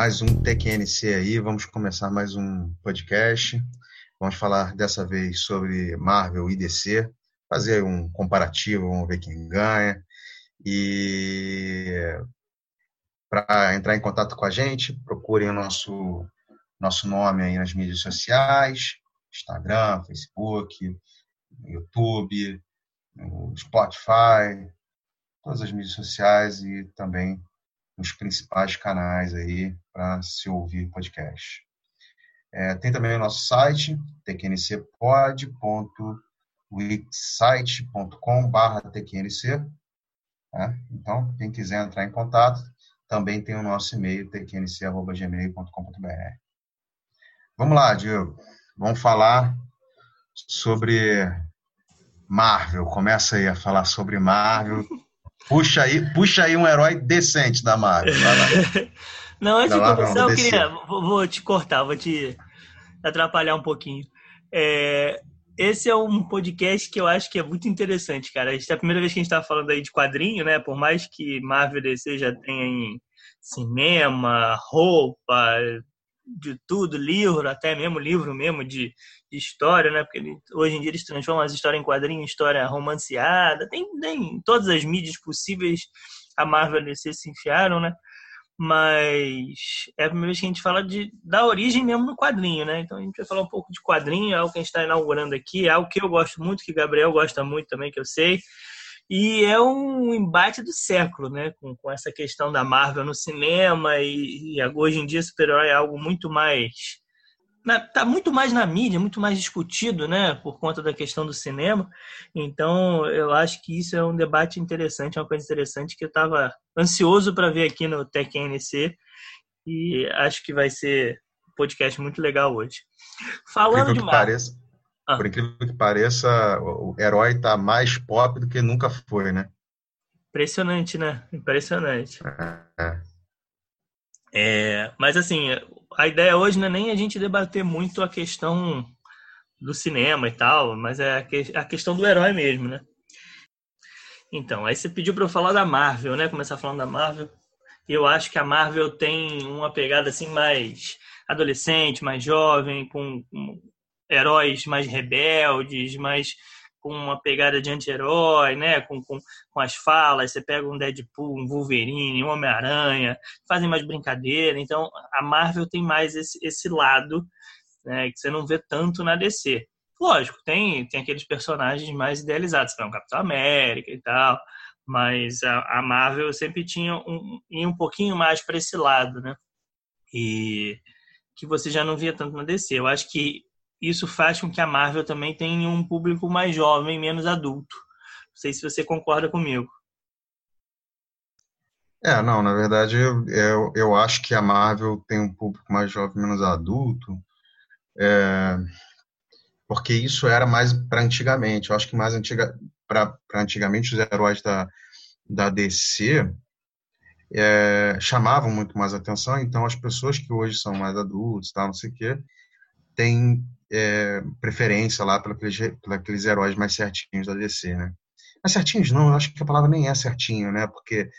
mais um TQNC aí, vamos começar mais um podcast. Vamos falar dessa vez sobre Marvel e DC, fazer um comparativo, vamos ver quem ganha. E para entrar em contato com a gente, procurem o nosso, nosso nome aí nas mídias sociais, Instagram, Facebook, YouTube, Spotify, todas as mídias sociais e também nos principais canais aí para se ouvir podcast. É, tem também o nosso site, tqncpod.wixsite.com.br tqnc. Né? Então, quem quiser entrar em contato, também tem o nosso e-mail, tqnc.gmail.com.br. Vamos lá, Diego. Vamos falar sobre Marvel. Começa aí a falar sobre Marvel. Puxa aí, puxa aí um herói decente da Marvel. Não, antes de começar, eu queria. Vou, vou, te cortar, vou te atrapalhar um pouquinho. É, esse é um podcast que eu acho que é muito interessante, cara. É a primeira vez que a gente está falando aí de quadrinho, né? Por mais que Marvel DC já tenha em cinema, roupa, de tudo, livro, até mesmo livro mesmo de, de história, né? Porque ele, hoje em dia eles transformam as histórias em quadrinho, história romanceada, tem, tem todas as mídias possíveis a Marvel e se enfiaram, né? Mas é a primeira vez que a gente fala de, da origem mesmo do quadrinho, né? Então a gente vai falar um pouco de quadrinho, é algo que a gente está inaugurando aqui, é algo que eu gosto muito, que o Gabriel gosta muito também, que eu sei. E é um embate do século, né? Com, com essa questão da Marvel no cinema e, e hoje em dia super-herói é algo muito mais está muito mais na mídia, muito mais discutido, né, por conta da questão do cinema. Então, eu acho que isso é um debate interessante, é uma coisa interessante que eu estava ansioso para ver aqui no TecNC e acho que vai ser um podcast muito legal hoje. Falando de Marvel, ah. Por incrível que pareça, o herói está mais pop do que nunca foi, né? Impressionante, né? Impressionante. É. É, mas assim, a ideia hoje não é nem a gente debater muito a questão do cinema e tal, mas é a questão do herói mesmo, né? Então, aí você pediu para eu falar da Marvel, né? Começar falando da Marvel. Eu acho que a Marvel tem uma pegada assim mais adolescente, mais jovem, com, com heróis mais rebeldes, mais com uma pegada de anti-herói, né? Com, com, com, as falas, você pega um Deadpool, um Wolverine, um Homem-Aranha, fazem mais brincadeira. Então, a Marvel tem mais esse, esse lado né, que você não vê tanto na DC. Lógico, tem, tem aqueles personagens mais idealizados, como o Capitão América e tal, mas a, a Marvel sempre tinha um, um pouquinho mais para esse lado, né? E que você já não via tanto na DC. Eu acho que isso faz com que a Marvel também tenha um público mais jovem, menos adulto. Não sei se você concorda comigo. É, não, na verdade eu, eu, eu acho que a Marvel tem um público mais jovem, menos adulto, é, porque isso era mais para antigamente. Eu acho que mais antiga, para antigamente os heróis da, da DC é, chamavam muito mais atenção, então as pessoas que hoje são mais adultos, tal, não sei o quê, têm é, preferência lá pelos, aqueles heróis mais certinhos da DC, né? Mas certinhos não, eu acho que a palavra nem é certinho, né? Porque,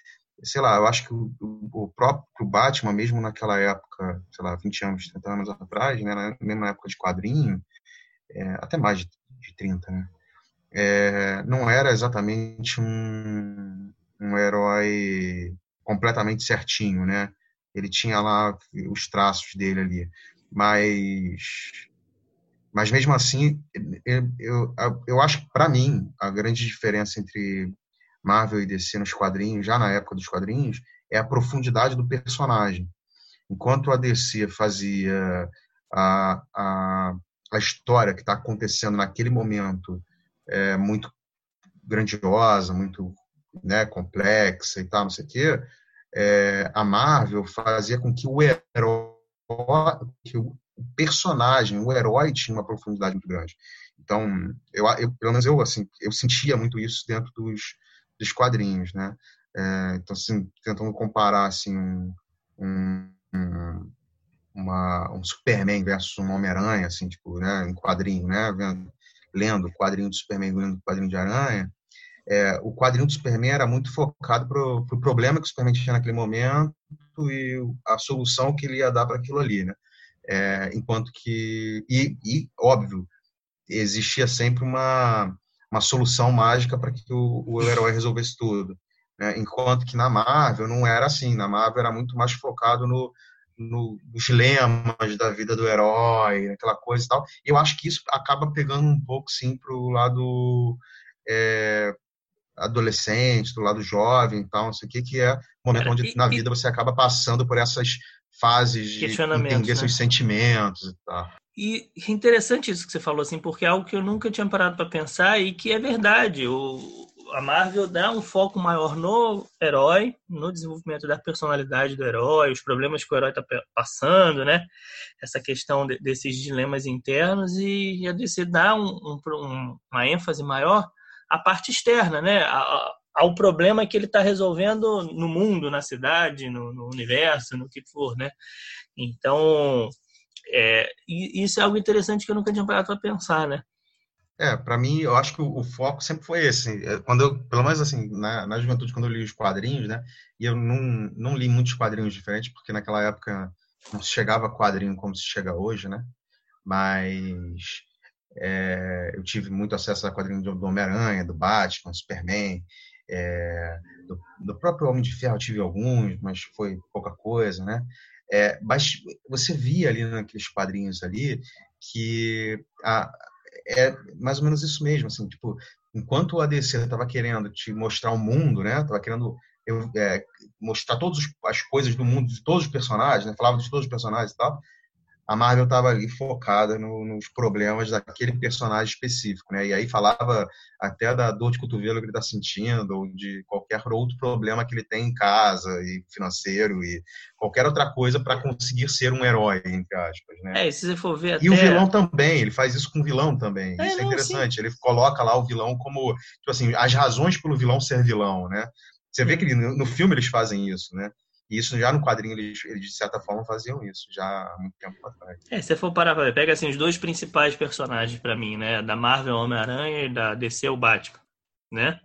sei lá, eu acho que o, o próprio Batman, mesmo naquela época, sei lá, 20 anos, 30 anos atrás, né? Mesmo na época de quadrinho, é, até mais de, de 30, né? É, não era exatamente um, um herói completamente certinho, né? Ele tinha lá os traços dele ali, mas mas mesmo assim, eu, eu, eu acho que, para mim, a grande diferença entre Marvel e DC nos quadrinhos, já na época dos quadrinhos, é a profundidade do personagem. Enquanto a DC fazia a, a, a história que está acontecendo naquele momento é, muito grandiosa, muito né, complexa e tal, não sei o quê, é, a Marvel fazia com que o herói, que o, o personagem, o herói tinha uma profundidade muito grande. Então, eu, eu pelo menos eu assim, eu sentia muito isso dentro dos, dos quadrinhos, né? É, então, assim, tentando comparar assim um, um, uma, um Superman versus um Homem-Aranha, assim, tipo, né, em quadrinho, né, vendo, lendo o quadrinho do Superman, lendo o quadrinho de Aranha, é, o quadrinho do Superman era muito focado para pro problema que o Superman tinha naquele momento momento e a solução que ele ia dar para aquilo ali, né? É, enquanto que e, e, óbvio existia sempre uma uma solução mágica para que o, o, herói resolvesse tudo, né? enquanto que na Marvel não era assim, na Marvel era muito mais focado no, no, nos lemas da vida do herói, aquela coisa e tal. Eu acho que isso acaba pegando um pouco sim para o lado é, adolescente, do lado jovem e tal, não sei o que, que é o momento onde e, na vida você acaba passando por essas fases de entender né? seus sentimentos e tal. E é interessante isso que você falou, assim, porque é algo que eu nunca tinha parado para pensar e que é verdade. O, a Marvel dá um foco maior no herói, no desenvolvimento da personalidade do herói, os problemas que o herói está passando, né? Essa questão de, desses dilemas internos e a DC dá um, um, uma ênfase maior à parte externa, né? A, ao problema que ele está resolvendo no mundo, na cidade, no, no, universo, no que for, né? Então, é, isso é algo interessante que eu nunca tinha parado para pensar, né? É, para mim, eu acho que o, o, foco sempre foi esse. É, quando eu, pelo menos assim, na, na juventude, quando eu li os quadrinhos, né? E eu não, não li muitos quadrinhos diferentes, porque naquela época não se chegava quadrinho como se chega hoje, né? Mas é, eu tive muito acesso a quadrinhos do Homem-Aranha, do Batman, Superman, é, do, do, próprio Homem de Ferro tive alguns, mas foi pouca coisa, né? É, mas você via ali naqueles quadrinhos ali que a, é mais ou menos isso mesmo, assim, tipo, enquanto o ADC estava querendo te mostrar o mundo, né? Tava querendo eu, é, mostrar todas as coisas do mundo de todos os personagens, né? Falava de todos os personagens e tal a Marvel estava ali focada no, nos problemas daquele personagem específico, né? E aí falava até da dor de cotovelo que ele está sentindo, ou de qualquer outro problema que ele tem em casa, e financeiro, e qualquer outra coisa para conseguir ser um herói, entre aspas, né? É, e se você for ver até... E o vilão também, ele faz isso com o vilão também. É, isso é interessante. Ele coloca lá o vilão como, tipo assim, as razões pelo vilão ser vilão, né? Você vê que no filme eles fazem isso, né? E isso já no quadrinho eles, eles, de certa forma faziam isso já há muito tempo atrás. É, se for parar pra ver, pega assim os dois principais personagens para mim, né, da Marvel Homem-Aranha e da DC o Batman, né?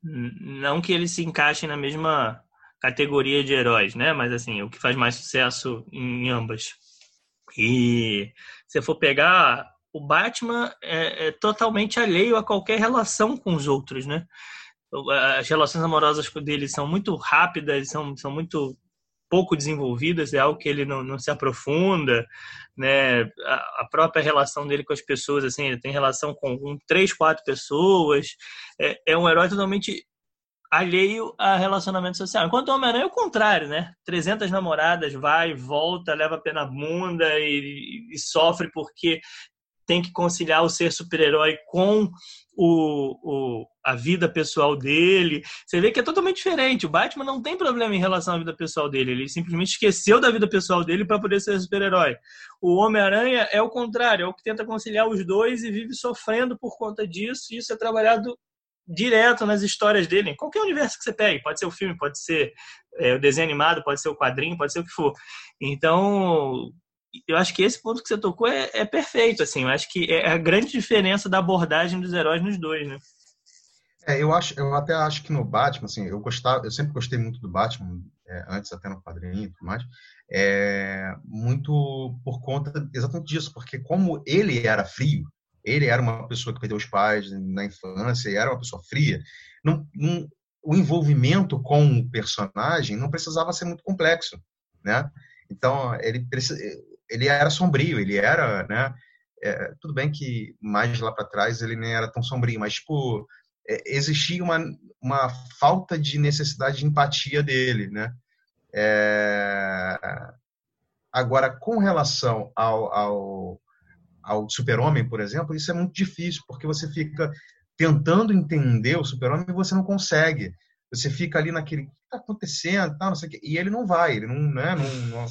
Não que eles se encaixem na mesma categoria de heróis, né? Mas assim, o que faz mais sucesso em ambas. E se for pegar o Batman é, é totalmente alheio a qualquer relação com os outros, né? As relações amorosas dele são muito rápidas, são, são muito pouco desenvolvidas, é algo que ele não, não se aprofunda, né? A, a, própria relação dele com as pessoas, assim, ele tem relação com, com três, quatro pessoas, é, é um herói totalmente alheio a relacionamento social. Enquanto o Homem-Aranha é o contrário, né? 300 namoradas, vai, volta, leva a pena bunda e, e, sofre porque tem que conciliar o ser super-herói com o, o, a vida pessoal dele. Você vê que é totalmente diferente. O Batman não tem problema em relação à vida pessoal dele. Ele simplesmente esqueceu da vida pessoal dele para poder ser super-herói. O Homem-Aranha é o contrário, é o que tenta conciliar os dois e vive sofrendo por conta disso. E isso é trabalhado direto nas histórias dele, em qualquer universo que você pegue. Pode ser o filme, pode ser é, o desenho animado, pode ser o quadrinho, pode ser o que for. Então, eu acho que esse ponto que você tocou é, é, perfeito, assim. Eu acho que é a grande diferença da abordagem dos heróis nos dois, né? É, eu acho, eu até acho que no Batman, assim, eu gostava, eu sempre gostei muito do Batman, é, antes até no quadrinho e tudo mais, é, muito por conta exatamente disso, porque como ele era frio, ele era uma pessoa que perdeu os pais na infância, e era uma pessoa fria, não, não, o envolvimento com o personagem não precisava ser muito complexo, né? Então ele ele era sombrio, ele era, né? É, tudo bem que mais lá para trás ele nem era tão sombrio, mas tipo é, existia uma, uma falta de necessidade de empatia dele, né? É... Agora, com relação ao, ao, ao super-homem, por exemplo, isso é muito difícil, porque você fica tentando entender o super-homem e você não consegue. Você fica ali naquele, que está acontecendo, tal, não sei o quê, e ele não vai, ele não, né, não, não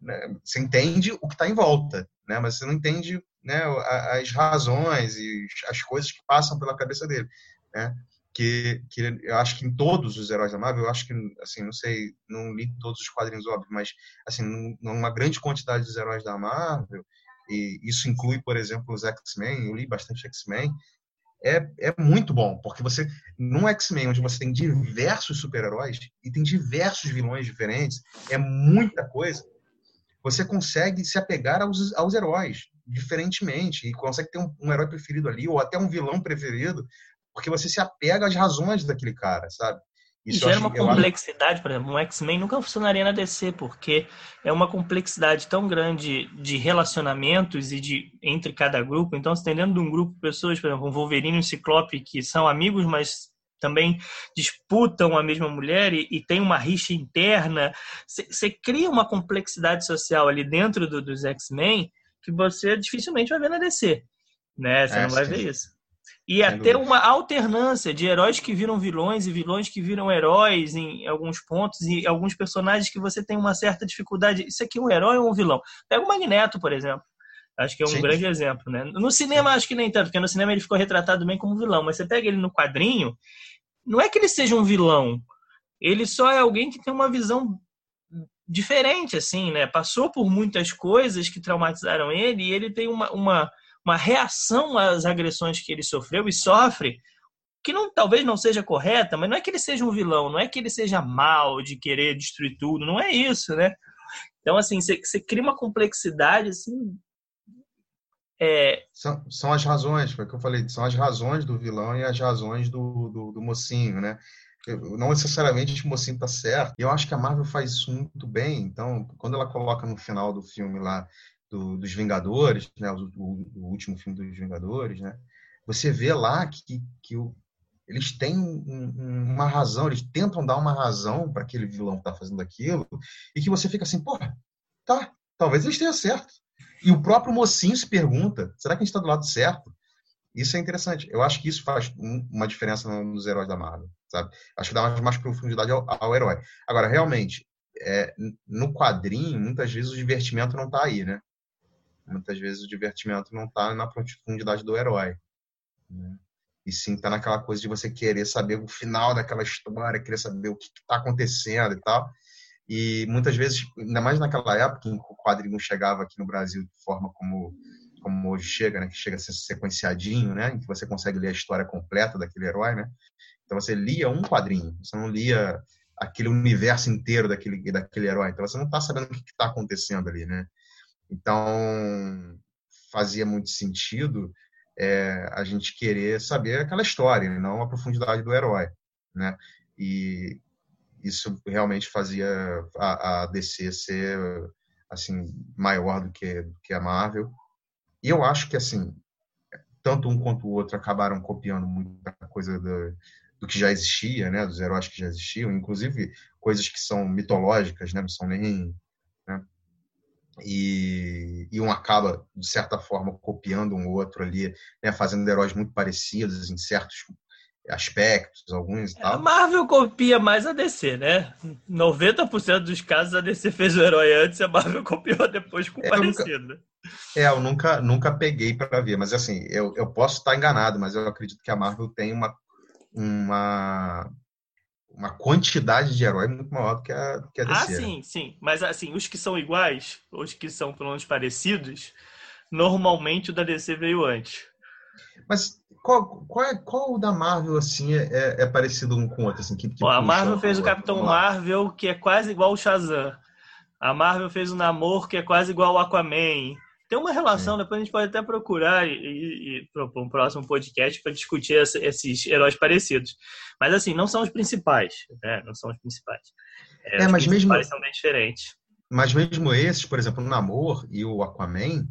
né, você entende o que está em volta, né, mas você não entende né, as razões e as coisas que passam pela cabeça dele né? Que, que eu acho que em todos os heróis da Marvel, eu acho que, assim, não sei, não li todos os quadrinhos, óbvio, mas, assim, numa grande quantidade dos heróis da Marvel, e isso inclui, por exemplo, os X-Men, eu li bastante X-Men, é, é muito bom, porque você, num X-Men, onde você tem diversos super-heróis e tem diversos vilões diferentes, é muita coisa, você consegue se apegar aos, aos heróis diferentemente e consegue ter um, um herói preferido ali ou até um vilão preferido, porque você se apega às razões daquele cara, sabe? Isso gera uma complexidade, por exemplo, um X-Men nunca funcionaria na DC, porque é uma complexidade tão grande de relacionamentos e de entre cada grupo. Então, se tem dentro de um grupo de pessoas, por exemplo, um Wolverine e um Ciclope, que são amigos, mas também disputam a mesma mulher e, e tem uma rixa interna, você cria uma complexidade social ali dentro do, dos X-Men que você dificilmente vai ver na DC. Né? Você é, não vai sim. ver isso. E até uma alternância de heróis que viram vilões e vilões que viram heróis em alguns pontos e alguns personagens que você tem uma certa dificuldade. Isso aqui é um herói ou um vilão? Pega o Magneto, por exemplo. Acho que é um Sim. grande exemplo, né? No cinema, acho que nem tanto, porque no cinema ele ficou retratado bem como vilão, mas você pega ele no quadrinho, não é que ele seja um vilão, ele só é alguém que tem uma visão diferente, assim, né? Passou por muitas coisas que traumatizaram ele e ele tem uma, uma uma reação às agressões que ele sofreu e sofre, que não, talvez não seja correta, mas não é que ele seja um vilão, não é que ele seja mal de querer destruir tudo, não é isso, né? Então, assim, você, você cria uma complexidade, assim... É... São, são as razões, foi o que eu falei, são as razões do vilão e as razões do, do, do mocinho, né? não necessariamente o mocinho tá certo. Eu acho que a Marvel faz isso muito bem. Então, quando ela coloca no final do filme lá do, dos Vingadores, né, o, o, o, último filme dos Vingadores, né, você vê lá que, que o, eles têm um, uma razão, eles tentam dar uma razão para aquele vilão que está fazendo aquilo, e que você fica assim, porra, tá, talvez eles tenham certo. E o próprio mocinho se pergunta, será que a gente está do lado certo? Isso é interessante. Eu acho que isso faz uma diferença nos heróis da Marvel, sabe? Acho que dá mais, mais profundidade ao, ao herói. Agora, realmente, é, no quadrinho, muitas vezes o divertimento não está aí, né? Muitas vezes o divertimento não está na profundidade do herói. Né? E sim está naquela coisa de você querer saber o final daquela história, querer saber o que está acontecendo e tal. E muitas vezes, ainda mais naquela época em que o quadrinho chegava aqui no Brasil de forma como, como hoje chega, né? que chega a ser sequenciadinho, né? em que você consegue ler a história completa daquele herói. Né? Então você lia um quadrinho, você não lia aquele universo inteiro daquele, daquele herói. Então você não está sabendo o que está acontecendo ali. Né? Então, fazia muito sentido é, a gente querer saber aquela história, não a profundidade do herói, né? E isso realmente fazia a, a DC ser assim maior do que, do que a Marvel. E eu acho que assim, tanto um quanto o outro acabaram copiando muita coisa do, do que já existia, né? Dos heróis que já existiam, inclusive coisas que são mitológicas, né? Não são nem né? e, e, um acaba, de certa forma, copiando um outro ali, né, fazendo heróis muito parecidos em certos aspectos, alguns e tal. A Marvel copia mais a DC, né? 90% dos casos a DC fez o herói antes e a Marvel copiou depois com é, parecido. Nunca, é, eu nunca, nunca peguei para ver, mas assim, eu, eu posso estar enganado, mas eu acredito que a Marvel tem uma, uma uma quantidade de herói muito maior do que a, do que a DC. Ah, sim, sim. Mas assim, os que são iguais, os que são pelo menos parecidos, normalmente o da DC veio antes. Mas qual, qual, é, qual o da Marvel, assim, é, é, é parecido um com o outro? Assim, que, que Bom, a Marvel fez o Capitão Marvel, que é quase igual o Shazam. A Marvel fez o Namor, que é quase igual o Aquaman. Tem uma relação, depois a gente pode até procurar e, e, e propor um próximo podcast para discutir essa, esses heróis parecidos. Mas assim, não são os principais, né? Não são os principais. É, é mas mesmo são bem diferentes. Mas mesmo esses, por exemplo, o Namor e o Aquaman,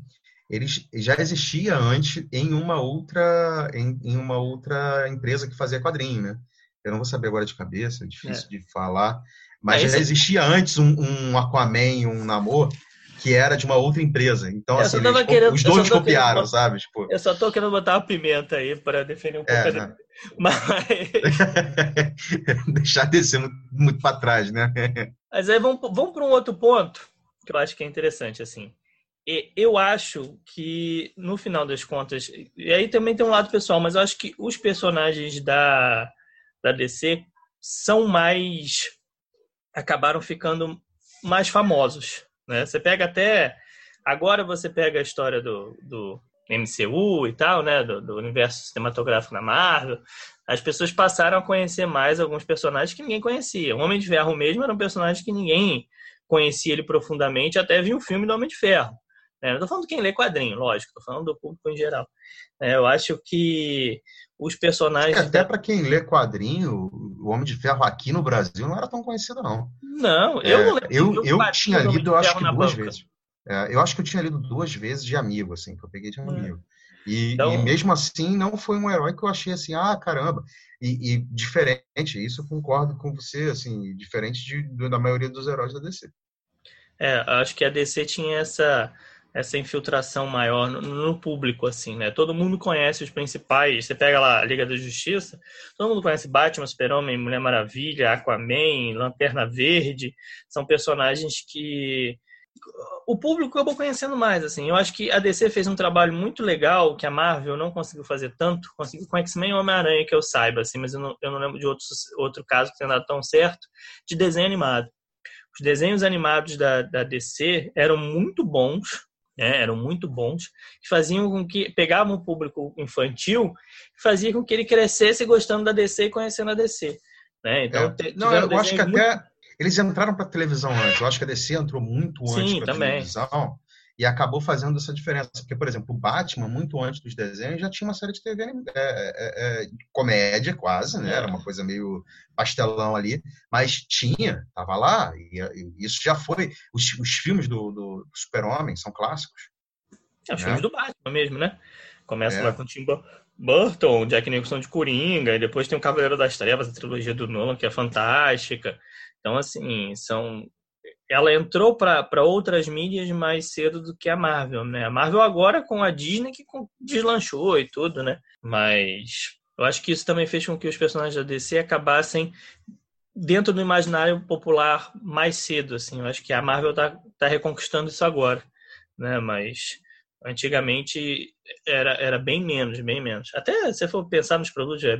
eles já existia antes em uma outra em, em, uma outra empresa que fazia quadrinho, né? Eu não vou saber agora de cabeça, é difícil é. de falar, mas é, já existia antes um, um Aquaman um Namor que era de uma outra empresa. Então, assim, eles, querendo, os dois copiaram, querendo, sabe? Tipo... Eu só tô querendo botar uma pimenta aí para defender um pouco. É, né? Mas... Deixar descer muito, muito para trás, né? Mas aí vamos, vamos para um outro ponto que eu acho que é interessante, assim. Eu acho que, no final das contas, e aí também tem um lado pessoal, mas eu acho que os personagens da, da DC são mais. acabaram ficando mais famosos. Né? Você pega até. Agora você pega a história do, do, MCU e tal, né, do, do, universo cinematográfico da Marvel, as pessoas passaram a conhecer mais alguns personagens que ninguém conhecia. O Homem de Ferro mesmo era um personagem que ninguém conhecia ele profundamente até vir o filme do Homem de Ferro. É, não estou falando quem lê quadrinho, lógico, estou falando do público em geral. É, eu acho que os personagens. Até para quem lê quadrinho, o Homem de Ferro aqui no Brasil não era tão conhecido, não. Não, eu é, não lembro. Eu, eu tinha lido, eu acho que duas banca. vezes. É, eu acho que eu tinha lido duas vezes de amigo, assim, que eu peguei de é. amigo. E, então... e, mesmo assim, não foi um herói que eu achei assim, ah, caramba. E, e diferente, isso eu concordo com você, assim, diferente de, da maioria dos heróis da DC. É, acho que a DC tinha essa essa infiltração maior no, no, público, assim, né? Todo mundo conhece os principais. Você pega lá a Liga da Justiça, todo mundo conhece Batman, Super-Homem, Mulher Maravilha, Aquaman, Lanterna Verde. São personagens que o público acabou conhecendo mais, assim. Eu acho que a DC fez um trabalho muito legal que a Marvel não conseguiu fazer tanto. Conseguiu com X-Men e Homem-Aranha, que eu saiba, assim, mas eu não, eu não lembro de outros, outro caso que tenha dado tão certo, de desenho animado. Os desenhos animados da, da DC eram muito bons, né, eram muito bons, que faziam com que pegavam o público infantil fazia com que ele crescesse gostando da DC e conhecendo a DC. Né? Então, é. Não, eu acho que muito... até eles entraram para televisão antes. Eu acho que a DC entrou muito antes para televisão e acabou fazendo essa diferença. Porque, por exemplo, o Batman, muito antes dos desenhos, já tinha uma série de TV é, é, é, comédia, quase, né? Era uma coisa meio pastelão ali, mas tinha, tava lá, e, e isso já foi. Os, os filmes do, do Super-Homem são clássicos. É, os né? filmes do Batman mesmo, né? Começa é. lá com o Tim Burton, Jack Nicholson de Coringa, e depois tem o Cavaleiro das Trevas, a trilogia do Nolan, que é fantástica. Então, assim, são ela entrou para outras mídias mais cedo do que a Marvel, né? A Marvel agora com a Disney que deslanchou e tudo, né? Mas eu acho que isso também fez com que os personagens da DC acabassem dentro do imaginário popular mais cedo, assim. Eu acho que a Marvel tá, tá reconquistando isso agora, né? Mas antigamente era, era bem menos, bem menos. Até se for pensar nos produtos, é,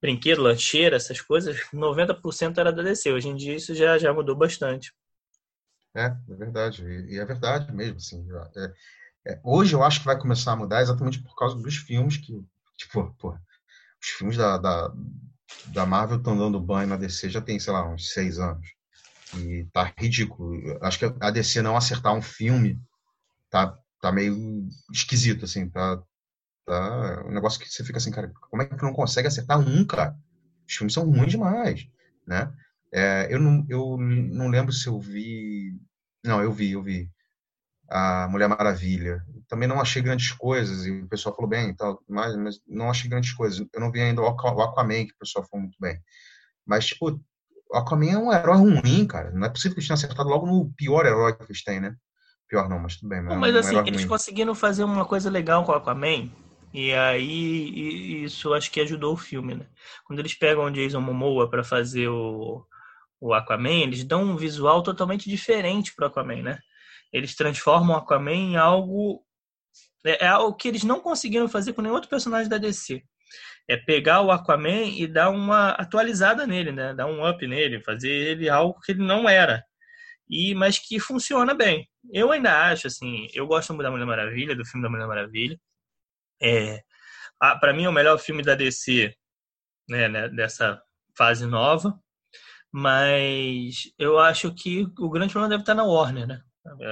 brinquedo, lancheira, essas coisas, 90% era da DC. Hoje em dia isso já, já mudou bastante. É, é verdade. E, é verdade mesmo. Assim, é, é, hoje eu acho que vai começar a mudar exatamente por causa dos filmes que, tipo, pô, os filmes da, da, da Marvel estão dando banho na DC já tem, sei lá, uns seis anos. E tá ridículo. Acho que a DC não acertar um filme tá, tá meio esquisito, assim, tá, Tá? Um negócio que você fica assim, cara, como é que não consegue acertar um, cara? Os filmes são ruins demais, né? É, eu, não, eu não lembro se eu vi... Não, eu vi, eu vi. A Mulher Maravilha. Também não achei grandes coisas, e o pessoal falou bem e tal, mas, mas não achei grandes coisas. Eu não vi ainda o Aquaman, que o pessoal falou muito bem. Mas, tipo, o Aquaman é um herói ruim, cara. Não é possível que eles tenham acertado logo no pior herói que eles têm, né? Pior não, mas tudo bem. Mas, mas é um assim, eles ruim. conseguiram fazer uma coisa legal com o Aquaman, e aí isso acho que ajudou o filme, né? Quando eles pegam o Jason Momoa para fazer o, o Aquaman, eles dão um visual totalmente diferente pro Aquaman, né? Eles transformam o Aquaman em algo é, é algo que eles não conseguiram fazer com nenhum outro personagem da DC. É pegar o Aquaman e dar uma atualizada nele, né? Dar um up nele, fazer ele algo que ele não era. E mas que funciona bem. Eu ainda acho assim, eu gosto muito da Mulher Maravilha, do filme da Mulher Maravilha. É, para mim é o melhor filme da DC, né, né, dessa fase nova. Mas eu acho que o grande problema deve estar na Warner, né?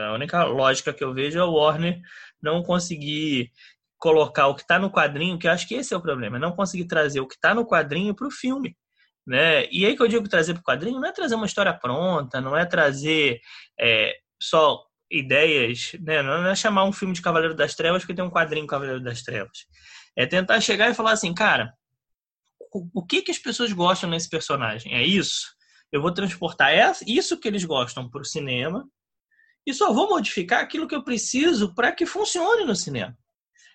A única lógica que eu vejo é o Warner não conseguir colocar o que está no quadrinho, que eu acho que esse é o problema, não conseguir trazer o que está no quadrinho para o filme. Né? E aí que eu digo trazer para o quadrinho não é trazer uma história pronta, não é trazer é, só ideias, né? Não é chamar um filme de Cavaleiro das Trevas porque tem um quadrinho Cavaleiro das Trevas. É tentar chegar e falar assim, cara, o que que as pessoas gostam nesse personagem? É isso? Eu vou transportar isso que eles gostam para o cinema e só vou modificar aquilo que eu preciso para que funcione no cinema.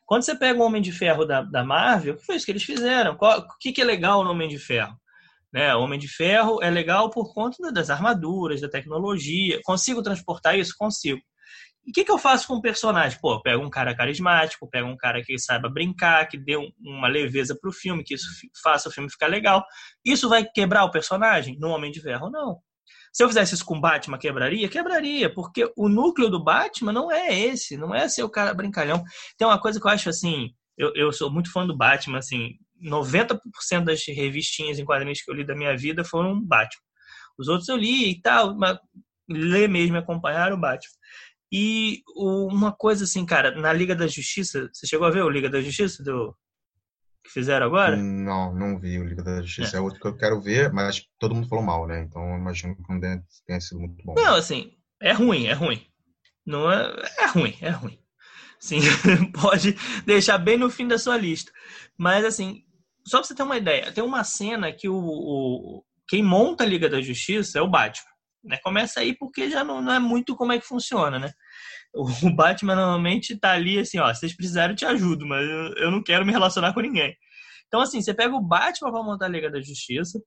Quando você pega o Homem de Ferro da, da Marvel, o que foi isso que eles fizeram? Qual, o que, que é legal no Homem de Ferro? Né? Homem de Ferro é legal por conta das armaduras, da tecnologia. Consigo transportar isso? Consigo. E o que, que, eu faço com o personagem? Pô, eu pego um cara carismático, pego um cara que saiba brincar, que dê uma leveza pro filme, que isso faça o filme ficar legal. Isso vai quebrar o personagem? No Homem de Ferro, não. Se eu fizesse isso com Batman, quebraria? Quebraria, porque o núcleo do Batman não é esse, não é ser o cara brincalhão. Tem uma coisa que eu acho assim, eu, eu sou muito fã do Batman, assim, 90% das revistinhas em quadrinhos que eu li da minha vida foram Batman. Os outros eu li e tal, mas ler mesmo e acompanhar o Batman. E uma coisa assim, cara, na Liga da Justiça, você chegou a ver o Liga da Justiça do que fizeram agora? Não, não vi o Liga da Justiça. É. é outro que eu quero ver, mas todo mundo falou mal, né? Então eu imagino que não tenha sido muito bom. Não, assim, é ruim, é ruim. Não é, é ruim, é ruim. Sim, pode deixar bem no fim da sua lista. Mas assim, só pra você ter uma ideia, tem uma cena que o, o quem monta a Liga da Justiça é o Batman. Né? Começa aí porque já não, não, é muito como é que funciona, né? O Batman normalmente tá ali assim, ó, vocês precisarem eu te ajudo, mas eu, eu não quero me relacionar com ninguém. Então, assim, você pega o Batman para montar a Liga da Justiça,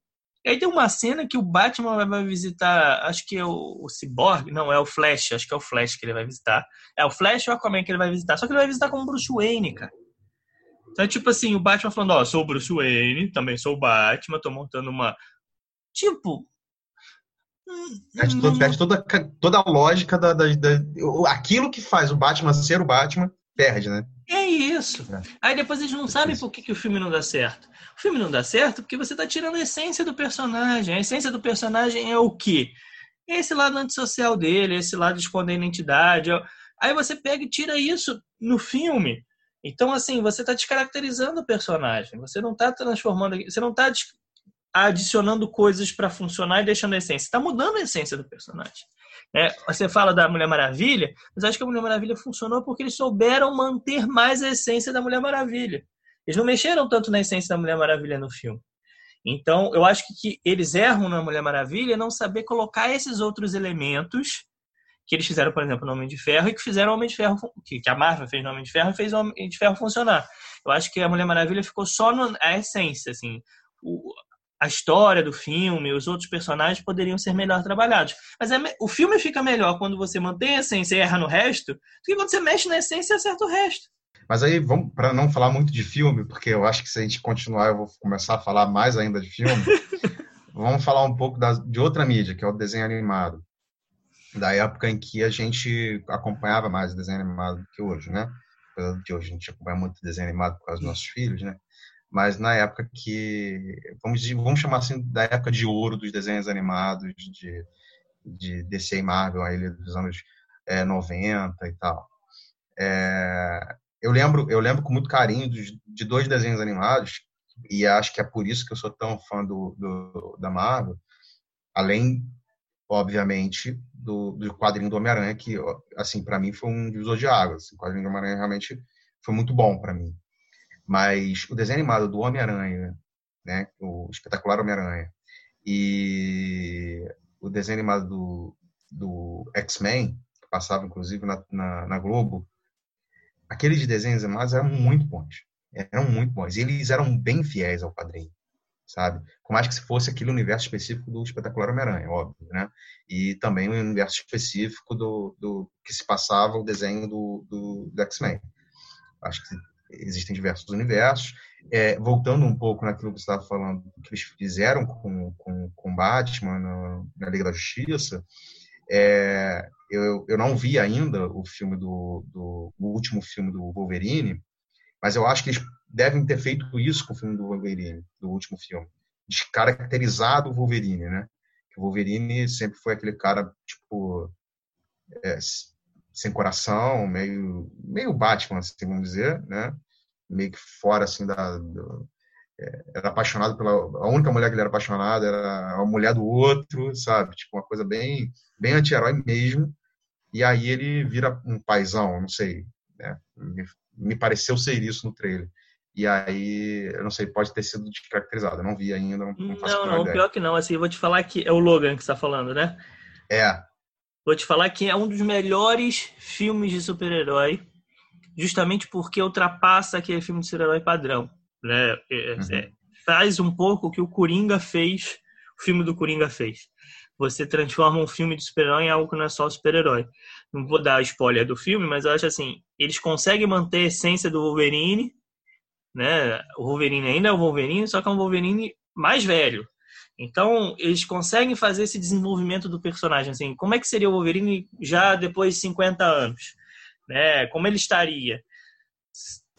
e aí tem uma cena que o Batman vai visitar, acho que é o, o Cyborg, não, é o Flash, acho que é o Flash que ele vai visitar. É o Flash ou o Aquaman que ele vai visitar, só que ele vai visitar como Bruce Wayne, cara. Então, é tipo assim, o Batman falando, ó, sou o Bruce Wayne, também sou o Batman, tô montando uma... Tipo, Perde, todo, perde toda, toda a lógica da, da, da, Aquilo que faz o Batman ser o Batman, perde, né? É isso. É. Aí depois eles não é sabem por que, que o filme não dá certo. O filme não dá certo porque você está tirando a essência do personagem. A essência do personagem é o quê? É esse lado antissocial dele, esse lado de esconder identidade. Aí você pega e tira isso no filme. Então, assim, você está descaracterizando o personagem. Você não está transformando. Você não está adicionando coisas para funcionar e deixando a essência. Está mudando a essência do personagem. É, você fala da Mulher Maravilha, mas acho que a Mulher Maravilha funcionou porque eles souberam manter mais a essência da Mulher Maravilha. Eles não mexeram tanto na essência da Mulher Maravilha no filme. Então, eu acho que, que eles erram na Mulher Maravilha não saber colocar esses outros elementos que eles fizeram, por exemplo, no Homem de Ferro e que fizeram o Homem de Ferro, que, a Marvel fez no Homem de Ferro e fez o Homem de Ferro funcionar. Eu acho que a Mulher Maravilha ficou só na essência, assim. O, a história do filme, os outros personagens poderiam ser melhor trabalhados. Mas é, o filme fica melhor quando você mantém a essência e erra no resto, do que quando você mexe na essência e acerta o resto. Mas aí, vamos para não falar muito de filme, porque eu acho que se a gente continuar, eu vou começar a falar mais ainda de filme. vamos falar um pouco da, de outra mídia, que é o desenho animado. Da época em que a gente acompanhava mais desenho animado do que hoje, né? De hoje a gente acompanha muito desenho animado por causa dos nossos filhos, né? mas na época que vamos vamos chamar assim da época de ouro dos desenhos animados de de DC e Marvel aí dos anos é, 90 e tal é, eu lembro eu lembro com muito carinho de, de, dois desenhos animados e acho que é por isso que eu sou tão fã do, do da Marvel além obviamente do, do quadrinho do Homem-Aranha que assim para mim foi um divisor de águas o quadrinho do Homem-Aranha realmente foi muito bom para mim mas o desenho animado do Homem-Aranha, né, o espetacular Homem-Aranha, e o desenho animado do, do X-Men, que passava inclusive na, na, na, Globo, aqueles desenhos animados eram muito bons. Eram muito bons. E eles eram bem fiéis ao quadrinho, sabe? Por mais que se fosse aquele universo específico do espetacular Homem-Aranha, óbvio, né? E também o universo específico do, do que se passava o desenho do, do, do X-Men. Acho que existem diversos universos. É, voltando um pouco naquilo que você estava falando, que eles fizeram com, com, com Batman na, na Liga da Justiça, é, eu, eu não vi ainda o filme do, do o último filme do Wolverine, mas eu acho que eles devem ter feito isso com o filme do Wolverine, do último filme, descaracterizado o Wolverine, né? o Wolverine sempre foi aquele cara tipo é, sem coração, meio, meio Batman, assim, vamos dizer, né? Meio que fora, assim, da... Do, é, era apaixonado pela... A única mulher que ele era apaixonado era a mulher do outro, sabe? Tipo, uma coisa bem, bem anti-herói mesmo. E aí ele vira um paizão, não sei, né? Me, pareceu ser isso no trailer. E aí, eu não sei, pode ter sido descaracterizado. Eu não vi ainda. Não, não, não, não pior que não. Assim, eu vou te falar que é o Logan que está falando, né? É. Vou te falar que é um dos melhores filmes de super-herói, justamente porque ultrapassa aquele filme de super-herói padrão. Né? É, uhum. é, faz um pouco o que o Coringa fez, o filme do Coringa fez. Você transforma um filme de super-herói em algo que não é só super-herói. Não vou dar spoiler do filme, mas eu acho assim, eles conseguem manter a essência do Wolverine, né? O Wolverine ainda é o Wolverine, só que é um Wolverine mais velho. Então, eles conseguem fazer esse desenvolvimento do personagem. Assim, como é que seria o Wolverine já depois de 50 anos? Né? Como ele estaria?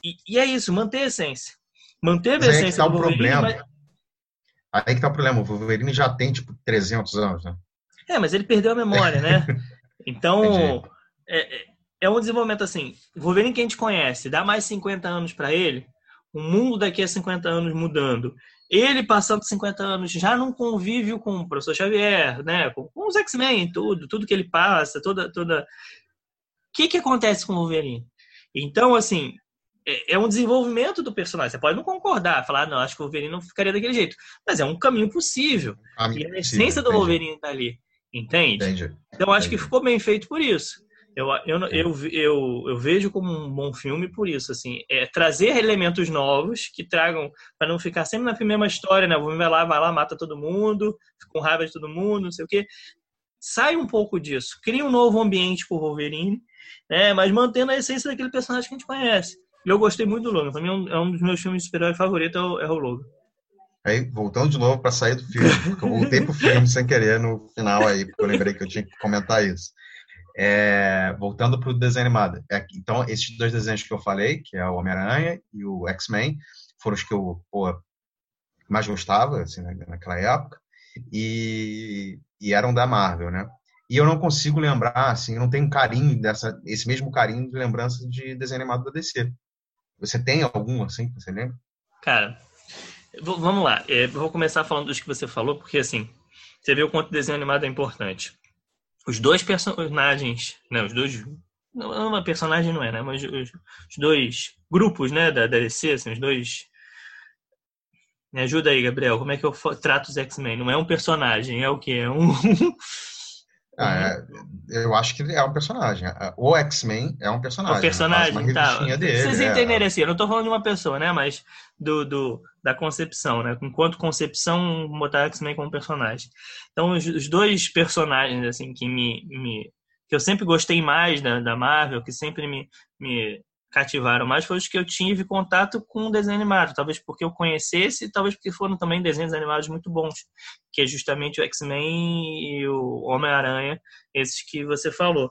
E, e é isso, manter a essência. Manter a essência tá do Wolverine. Problema. Mas... Aí que tá o problema. O Wolverine já tem, tipo, 300 anos, né? É, mas ele perdeu a memória, né? Então, é, é, é um desenvolvimento assim. O Wolverine que a gente conhece, dá mais 50 anos para ele, o mundo daqui a 50 anos mudando. Ele passando 50 anos já num convívio com o professor Xavier, né? Com, com os X-Men, tudo, tudo que ele passa, toda. toda... O que, que acontece com o Wolverine? Então, assim, é, é um desenvolvimento do personagem. Você pode não concordar, falar, não, acho que o Wolverine não ficaria daquele jeito. Mas é um caminho possível. e a essência do Wolverine está ali. Entende? Entendi. Então, acho Entendi. que ficou bem feito por isso. Eu, eu, eu, eu, eu, vejo como um bom filme por isso, assim, é trazer elementos novos que tragam, para não ficar sempre na mesma história, né? O Wolverine vai lá, vai lá, mata todo mundo, fica com raiva de todo mundo, não sei o quê. Sai um pouco disso, cria um novo ambiente pro Wolverine, né? Mas mantendo a essência daquele personagem que a gente conhece. Eu gostei muito do Logan. Pra mim, é um é dos meus filmes de super-herói favoritos, é o, é o Logan. Aí, voltando de novo para sair do filme, porque eu voltei pro filme sem querer no final aí, porque eu lembrei que eu tinha que comentar isso. É, voltando para o desenho animado. É, então, esses dois desenhos que eu falei, que é o Homem-Aranha e o X-Men, foram os que eu pô, mais gostava, assim, naquela época, e, e, eram da Marvel, né? E eu não consigo lembrar, assim, não tenho carinho dessa, esse mesmo carinho de lembrança de desenho animado da DC. Você tem algum, assim, você lembra? Cara, Vamos lá, é, vou começar falando dos que você falou, porque assim, você vê o quanto desenho animado é importante. Os dois personagens, né, os dois, não, uma personagem não é, né, mas os, os dois grupos, né, da, da DC, assim, os dois me ajuda aí, Gabriel. Como é que eu trato os X-Men? Não é um personagem, é o quê? É um. Ah, é, eu acho que é um personagem. O X-Men é um personagem. O personagem, tá. Dele, Vocês é... entenderem assim, eu não estou falando de uma pessoa, né? Mas do, do, da concepção, né? Enquanto concepção, botar X-Men como personagem. Então, os, os, dois personagens, assim, que me, me... que eu sempre gostei mais da, da Marvel, que sempre me, me cativaram mais foi os que eu tive contato com o desenho animado. Talvez porque eu conhecesse, talvez porque foram também desenhos animados muito bons, que é justamente o X-Men e o Homem-Aranha, esses que você falou.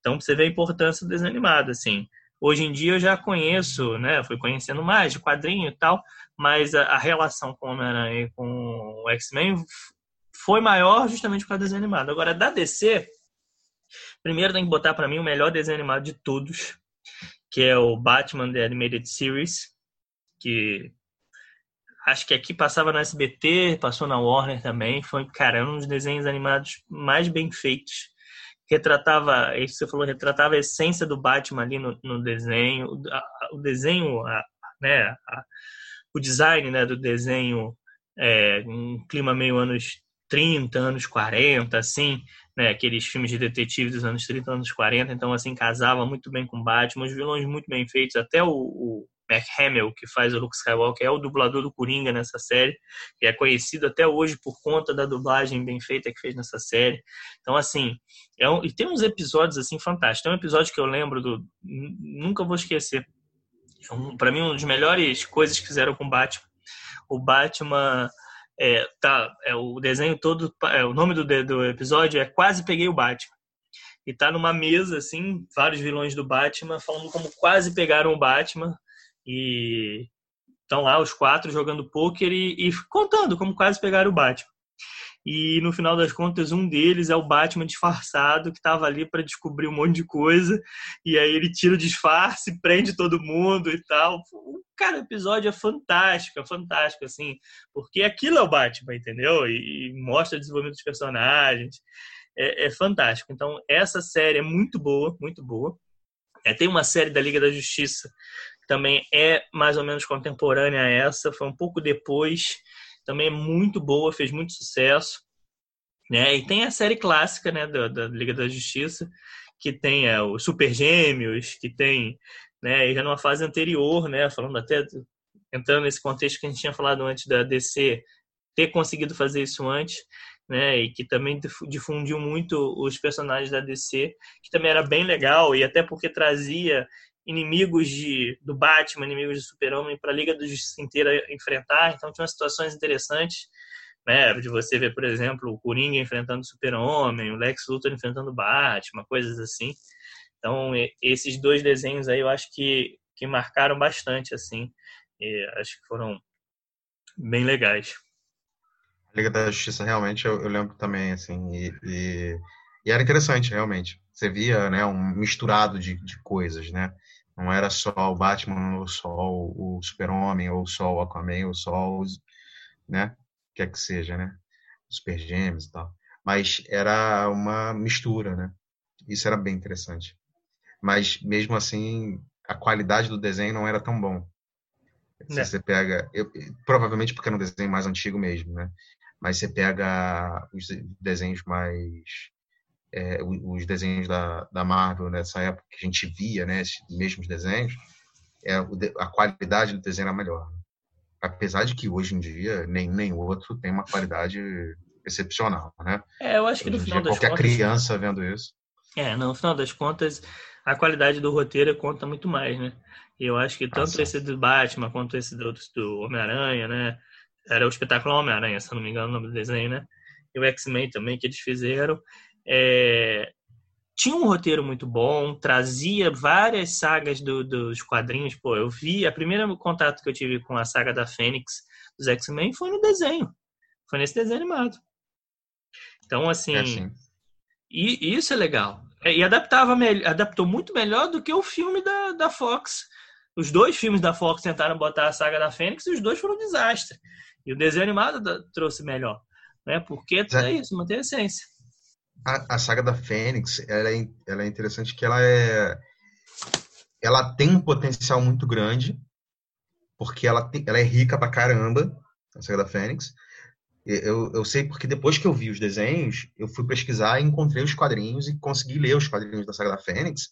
Então, você vê a importância do desenho animado, assim. Hoje em dia eu já conheço, né, fui conhecendo mais de quadrinho e tal, mas a, a relação com o Homem-Aranha e com o X-Men foi maior justamente causa do desenho animado. Agora, da DC, primeiro tem que botar para mim o melhor desenho animado de todos, que é o Batman The Animated Series, que acho que aqui passava no SBT, passou na Warner também. Foi, cara, um dos desenhos animados mais bem feitos. Retratava, isso você falou, retratava a essência do Batman ali no, no desenho. O, desenho, a, né, a, o design né, do desenho, é, um clima meio anos 30, anos 40, assim né, aqueles filmes de detetive dos anos 30, anos 40, então assim casava muito bem com Batman, os vilões muito bem feitos, até o, o Mark Hamill, que faz o Luke Skywalker, é o dublador do Coringa nessa série, e é conhecido até hoje por conta da dublagem bem feita que fez nessa série. Então, assim, é um, e tem uns episódios, assim, fantásticos. Tem um episódio que eu lembro do... Nunca vou esquecer. É um, para mim, uma das melhores coisas que fizeram com o Batman. O Batman é, tá, é, o desenho todo, é, o nome do, do episódio é Quase Peguei o Batman. E tá numa mesa, assim, vários vilões do Batman falando como quase pegaram o Batman. E estão lá os quatro jogando pôquer e, e contando como quase pegaram o Batman. E no final das contas, um deles é o Batman disfarçado que estava ali para descobrir um monte de coisa. E aí ele tira o disfarce, prende todo mundo e tal. Cara, o episódio é fantástico, é fantástico, assim, porque aquilo é o Batman, entendeu? E, e mostra o desenvolvimento dos personagens. É, é, fantástico. Então, essa série é muito boa, muito boa. É, tem uma série da Liga da Justiça também é mais ou menos contemporânea a essa, foi um pouco depois também é muito boa, fez muito sucesso. Né? E tem a série clássica né, da, da Liga da Justiça, que tem é, os Super Gêmeos, que tem, né, já numa fase anterior, né, falando até, entrando nesse contexto que a gente tinha falado antes da DC, ter conseguido fazer isso antes, né, e que também difundiu muito os personagens da DC, que também era bem legal, e até porque trazia inimigos de, do Batman, inimigos de Super-Homem para a Liga da Justiça inteira enfrentar. Então tinha situações interessantes. né? De você ver, por exemplo, o Coringa enfrentando o Super-Homem, o Lex Luthor enfrentando o Batman, coisas assim. Então, esses dois desenhos aí eu acho que, que marcaram bastante, assim. E acho que foram bem legais. Liga da Justiça, realmente, eu, eu lembro também, assim, e, e, e, era interessante, realmente. Você via, né, um misturado de, de coisas, né? Não era só o Batman, ou só o, o Super-Homem, ou só o Aquaman, ou só os, né, quer que seja, né? Super Gêmeos e tal. Mas era uma mistura, né? Isso era bem interessante. Mas mesmo assim, a qualidade do desenho não era tão bom. Se né. você pega, eu, provavelmente porque era um desenho mais antigo mesmo, né? Mas você pega os desenhos mais é, os desenhos da, da Marvel nessa época que a gente via, né? Esses mesmos desenhos, é, a qualidade do desenho era melhor. Apesar de que hoje em dia nem nem outro tem uma qualidade excepcional, né? É, eu acho que no final dia, das qualquer contas, criança vendo isso. É, no final das contas, a qualidade do roteiro conta muito mais, né? E eu acho que tanto ah, esse do Batman quanto esse do, do Homem-Aranha, né? Era o espetáculo Homem-Aranha, se não me engano o nome do desenho, né? E o X-Men também que eles fizeram. É... Tinha um roteiro muito bom, trazia várias sagas do, dos quadrinhos. Pô, eu vi, a primeira contato que eu tive com a saga da Fênix dos X-Men foi no desenho. Foi nesse desenho animado. Então, assim. É assim. E isso é legal. É, e adaptava adaptou muito melhor do que o filme da, da Fox. Os dois filmes da Fox tentaram botar a saga da Fênix e os dois foram um desastre. E o desenho animado trouxe melhor. Né? Porque é isso, manter a essência. A, a saga da Fênix ela é, ela é interessante que ela é ela tem um potencial muito grande porque ela, tem, ela é rica pra caramba a saga da Fênix eu, eu sei porque depois que eu vi os desenhos, eu fui pesquisar e encontrei os quadrinhos e consegui ler os quadrinhos da Saga da Fênix.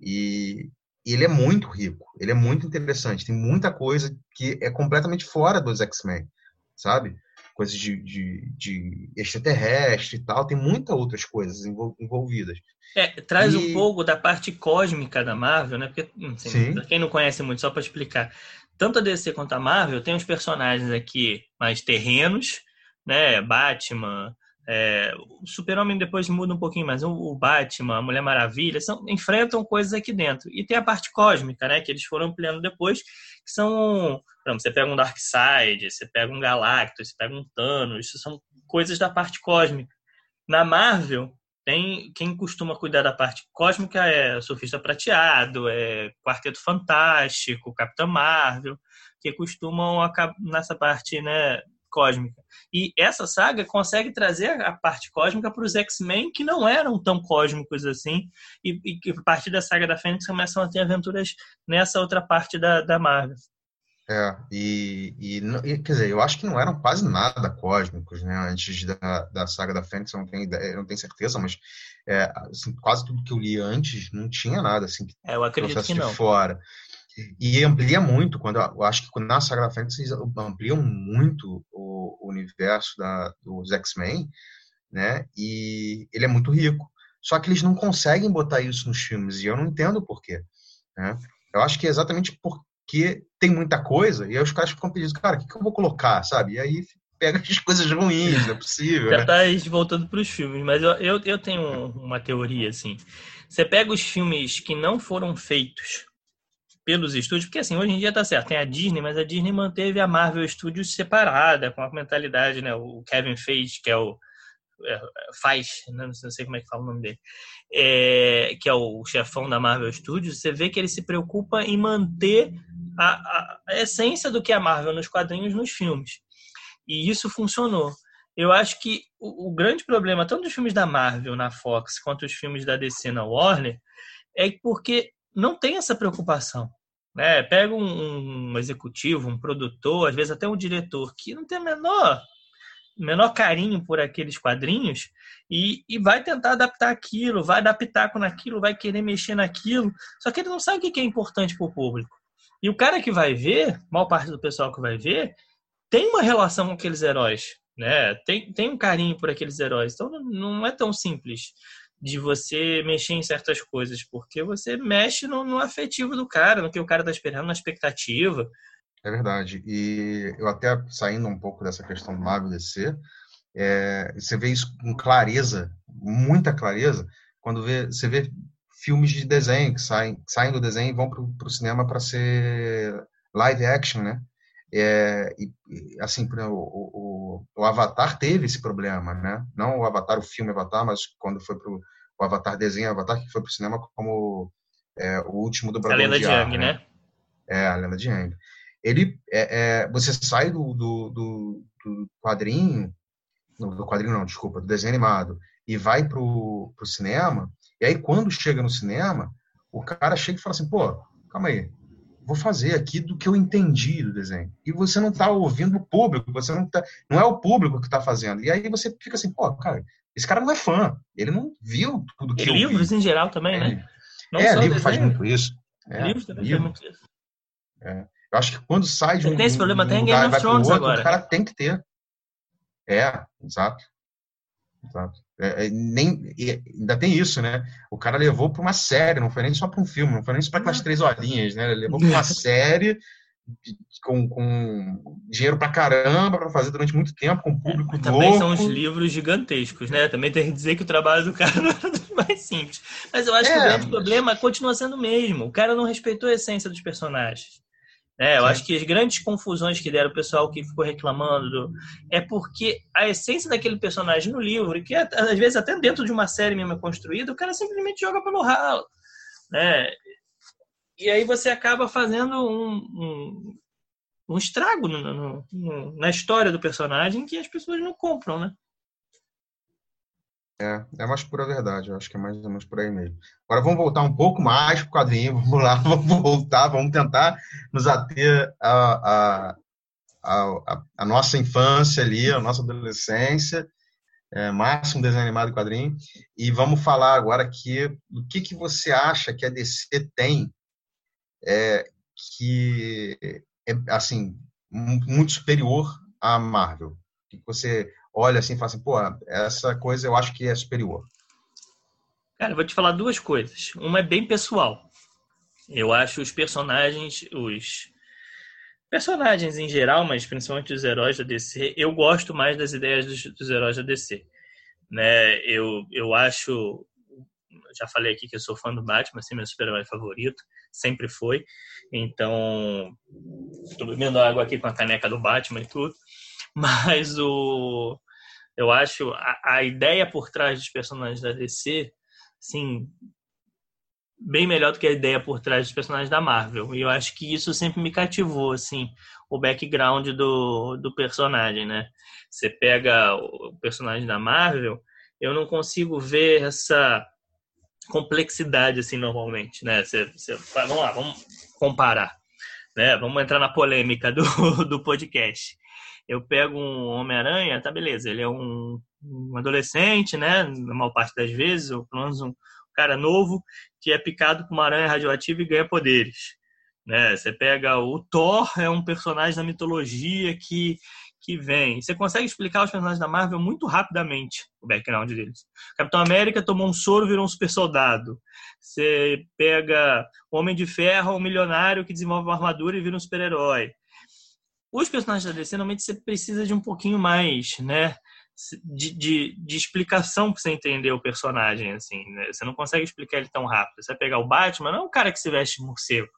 E, e ele é muito rico, ele é muito interessante. Tem muita coisa que é completamente fora dos X-Men, sabe? Coisas de, de, de, extraterrestre e tal. Tem muitas outras coisas envolvidas. É, traz e... um pouco da parte cósmica da Marvel, né? Porque, assim, quem não conhece muito, só para explicar. Tanto a DC quanto a Marvel tem uns personagens aqui mais terrenos, né? Batman, é, o Super-Homem depois muda um pouquinho, mas o, Batman, a Mulher Maravilha, são, enfrentam coisas aqui dentro. E tem a parte cósmica, né? Que eles foram ampliando depois, que são. Você pega um Darkseid, você pega um Galactus, você pega um Thanos, isso são coisas da parte cósmica. Na Marvel, tem quem costuma cuidar da parte cósmica é Surfista Prateado, é Quarteto Fantástico, Capitã Marvel, que costumam nessa parte, né, cósmica. E essa saga consegue trazer a parte cósmica para os X-Men que não eram tão cósmicos assim, e, que a partir da saga da Fênix começam a ter aventuras nessa outra parte da, da Marvel. É, e, e, quer dizer, eu acho que não eram quase nada cósmicos, né? Antes da, da saga da Fênix, eu não tenho ideia, não tenho certeza, mas é, assim, quase tudo que eu li antes não tinha nada assim que é, eu acredito que não. fora. E amplia muito, quando eu acho que na Saga da Fantasy ampliam muito o, universo da, dos X-Men, né? E ele é muito rico. Só que eles não conseguem botar isso nos filmes, e eu não entendo por quê. Né? Eu acho que é exatamente porque tem muita coisa, e aí os caras ficam pedindo, cara, o que, que eu vou colocar, sabe? E aí pega as coisas ruins, não é possível. Já né? tá voltando para os filmes, mas eu, eu, eu tenho uma teoria, assim. Você pega os filmes que não foram feitos pelos estúdios, porque assim, hoje em dia tá certo, tem a Disney, mas a Disney manteve a Marvel Studios separada, com a mentalidade, né? O Kevin Feige, que é o é, faz, né? não sei como é que fala o nome dele, é, que é o chefão da Marvel Studios, você vê que ele se preocupa em manter a, a, essência do que é a Marvel nos quadrinhos nos filmes. E isso funcionou. Eu acho que o, o grande problema, tanto dos filmes da Marvel na Fox quanto os filmes da DC na Warner, é porque não tem essa preocupação. Né? Pega um, um, executivo, um produtor, às vezes até um diretor que não tem menor, menor carinho por aqueles quadrinhos e, e vai tentar adaptar aquilo, vai adaptar com naquilo, vai querer mexer naquilo, só que ele não sabe o que é importante para o público. E o cara que vai ver, maior parte do pessoal que vai ver, tem uma relação com aqueles heróis, né? Tem, tem um carinho por aqueles heróis. Então não é tão simples de você mexer em certas coisas, porque você mexe no, no, afetivo do cara, no que o cara tá esperando, na expectativa. É verdade. E eu até saindo um pouco dessa questão do Marvel DC, é, você vê isso com clareza, muita clareza, quando vê, você vê filmes de desenho que saem, saem do desenho e vão para o cinema para ser live action, né? É, e, assim, o, o, o, Avatar teve esse problema, né? Não o Avatar, o filme Avatar, mas quando foi para o Avatar desenho Avatar, que foi para o cinema como é, o último do A Lenda de Yang, né? né? É, a Lenda de Yang. Ele, é, é, você sai do, do, do, do quadrinho, do quadrinho não, desculpa, do desenho animado, e vai para o cinema, e aí quando chega no cinema, o cara chega e fala assim, pô, calma aí, vou fazer aqui do que eu entendi do desenho. E você não está ouvindo o público, você não tá, não é o público que está fazendo. E aí você fica assim, pô, cara, esse cara não é fã, ele não viu tudo que e eu livros vi. em geral também, né? é. né? Não é, livro faz muito isso. É, livros também livro. faz muito isso. É. Eu acho que quando sai de um, tem esse problema até em Game of Thrones outro, agora. O cara tem que ter. É, exato. Exato. É, é, nem, ainda tem isso, né? O cara levou para uma série, não foi nem só para um filme, não foi nem só para aquelas três horinhas, né? Ele levou para uma série com, com dinheiro para caramba para fazer durante muito tempo, com público é, Também louco. são os livros gigantescos, né? Também tem que dizer que o trabalho do cara não era dos mais simples. Mas eu acho é, que o grande mas... problema continua sendo o mesmo. O cara não respeitou a essência dos personagens. É, eu Sim. acho que as grandes confusões que deram o pessoal que ficou reclamando do, é porque a essência daquele personagem no livro, que às vezes até dentro de uma série mesmo é construída, o cara simplesmente joga pelo ralo. Né? E aí você acaba fazendo um, um, um estrago no, no, no, na história do personagem que as pessoas não compram, né? É, é mais pura verdade, eu acho que é mais ou menos por aí mesmo. Agora vamos voltar um pouco mais para o quadrinho, vamos lá, vamos voltar, vamos tentar nos ater a, a, a, a nossa infância ali, a nossa adolescência, é, máximo desenho animado e quadrinho, e vamos falar agora aqui do que, que você acha que a DC tem é, que é, assim, muito superior à Marvel. O que você olha assim e fala assim, pô, essa coisa eu acho que é superior? Cara, eu vou te falar duas coisas. Uma é bem pessoal. Eu acho os personagens, os personagens em geral, mas principalmente os heróis da DC, eu gosto mais das ideias dos, dos heróis da DC. Né? Eu, eu acho, já falei aqui que eu sou fã do Batman, assim, meu super-herói favorito, sempre foi. Então, estou bebendo água aqui com a caneca do Batman e tudo. Mas o, eu acho a, a ideia por trás dos personagens da DC, sim, bem melhor do que a ideia por trás dos personagens da Marvel. E eu acho que isso sempre me cativou, assim, o background do, do personagem, né? Você pega o personagem da Marvel, eu não consigo ver essa complexidade, assim, normalmente, né? Você, você, vamos lá, vamos comparar, né? Vamos entrar na polêmica do, do podcast eu pego um Homem-Aranha, tá beleza, ele é um, um, adolescente, né, na maior parte das vezes, ou pelo menos um cara novo, que é picado com uma aranha radioativa e ganha poderes. Né? Você pega o Thor, é um personagem da mitologia que, que vem. Você consegue explicar os personagens da Marvel muito rapidamente, o background deles. Capitão América tomou um soro virou um super soldado. Você pega Homem de Ferro, um milionário que desenvolve uma armadura e vira um super-herói. Os personagens da DC, normalmente você precisa de um pouquinho mais, né? De, de, de explicação para você entender o personagem, assim. Né? Você não consegue explicar ele tão rápido. Você vai pegar o Batman, não é um cara que se veste de morcego.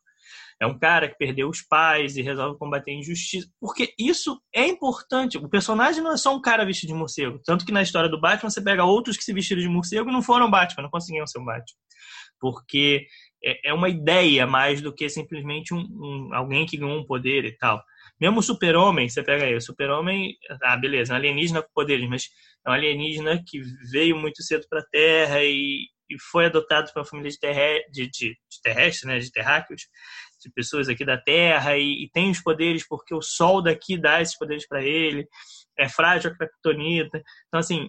É um cara que perdeu os pais e resolve combater a injustiça. Porque isso é importante. O personagem não é só um cara vestido de morcego. Tanto que na história do Batman, você pega outros que se vestiram de morcego e não foram Batman, não conseguiam ser o Batman. Porque é, é uma ideia mais do que simplesmente um, um, alguém que ganhou um poder e tal. Mesmo o super-homem, você pega aí, o super-homem, ah, beleza, é um alienígena com poderes, mas é um alienígena que veio muito cedo para a Terra e, e, foi adotado por uma família de, terre, de, de, de terrestres, né, de terráqueos, de pessoas aqui da Terra e, e, tem os poderes porque o Sol daqui dá esses poderes para ele, é frágil a criptonita. Então, assim,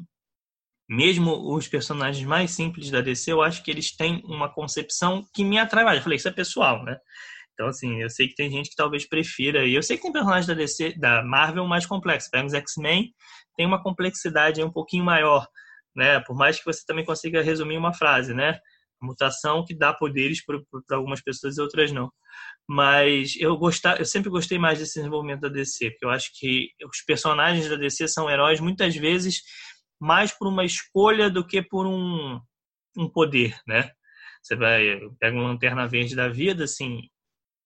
mesmo os personagens mais simples da DC, eu acho que eles têm uma concepção que me atrai mais. Eu falei, isso é pessoal, né? Então, assim, eu sei que tem gente que talvez prefira. E eu sei que tem personagens da DC, da Marvel mais complexos. Pega os X-Men, tem uma complexidade um pouquinho maior, né? Por mais que você também consiga resumir uma frase, né? mutação que dá poderes para algumas pessoas e outras não. Mas eu, gostar, eu sempre gostei mais desse desenvolvimento da DC, porque eu acho que os personagens da DC são heróis muitas vezes mais por uma escolha do que por um, um poder, né? Você vai, pega uma lanterna verde da vida, assim,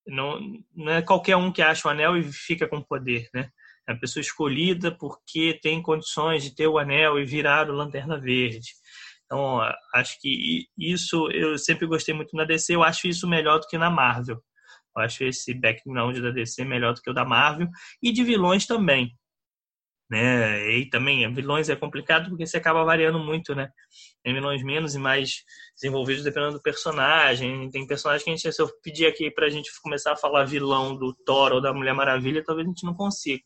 não, não é qualquer um que acha o anel e fica com poder, né? É a pessoa escolhida porque tem condições de ter o anel e virar o lanterna verde. Então, acho que isso eu sempre gostei muito na DC, eu acho isso melhor do que na Marvel. Eu acho esse background da DC melhor do que o da Marvel e de vilões também. Né? E também, vilões é complicado porque você acaba variando muito, né? Tem vilões menos e mais desenvolvidos dependendo do personagem. Tem personagens que a gente, se eu pedir aqui pra gente começar a falar vilão do Thor ou da Mulher Maravilha, talvez a gente não consiga.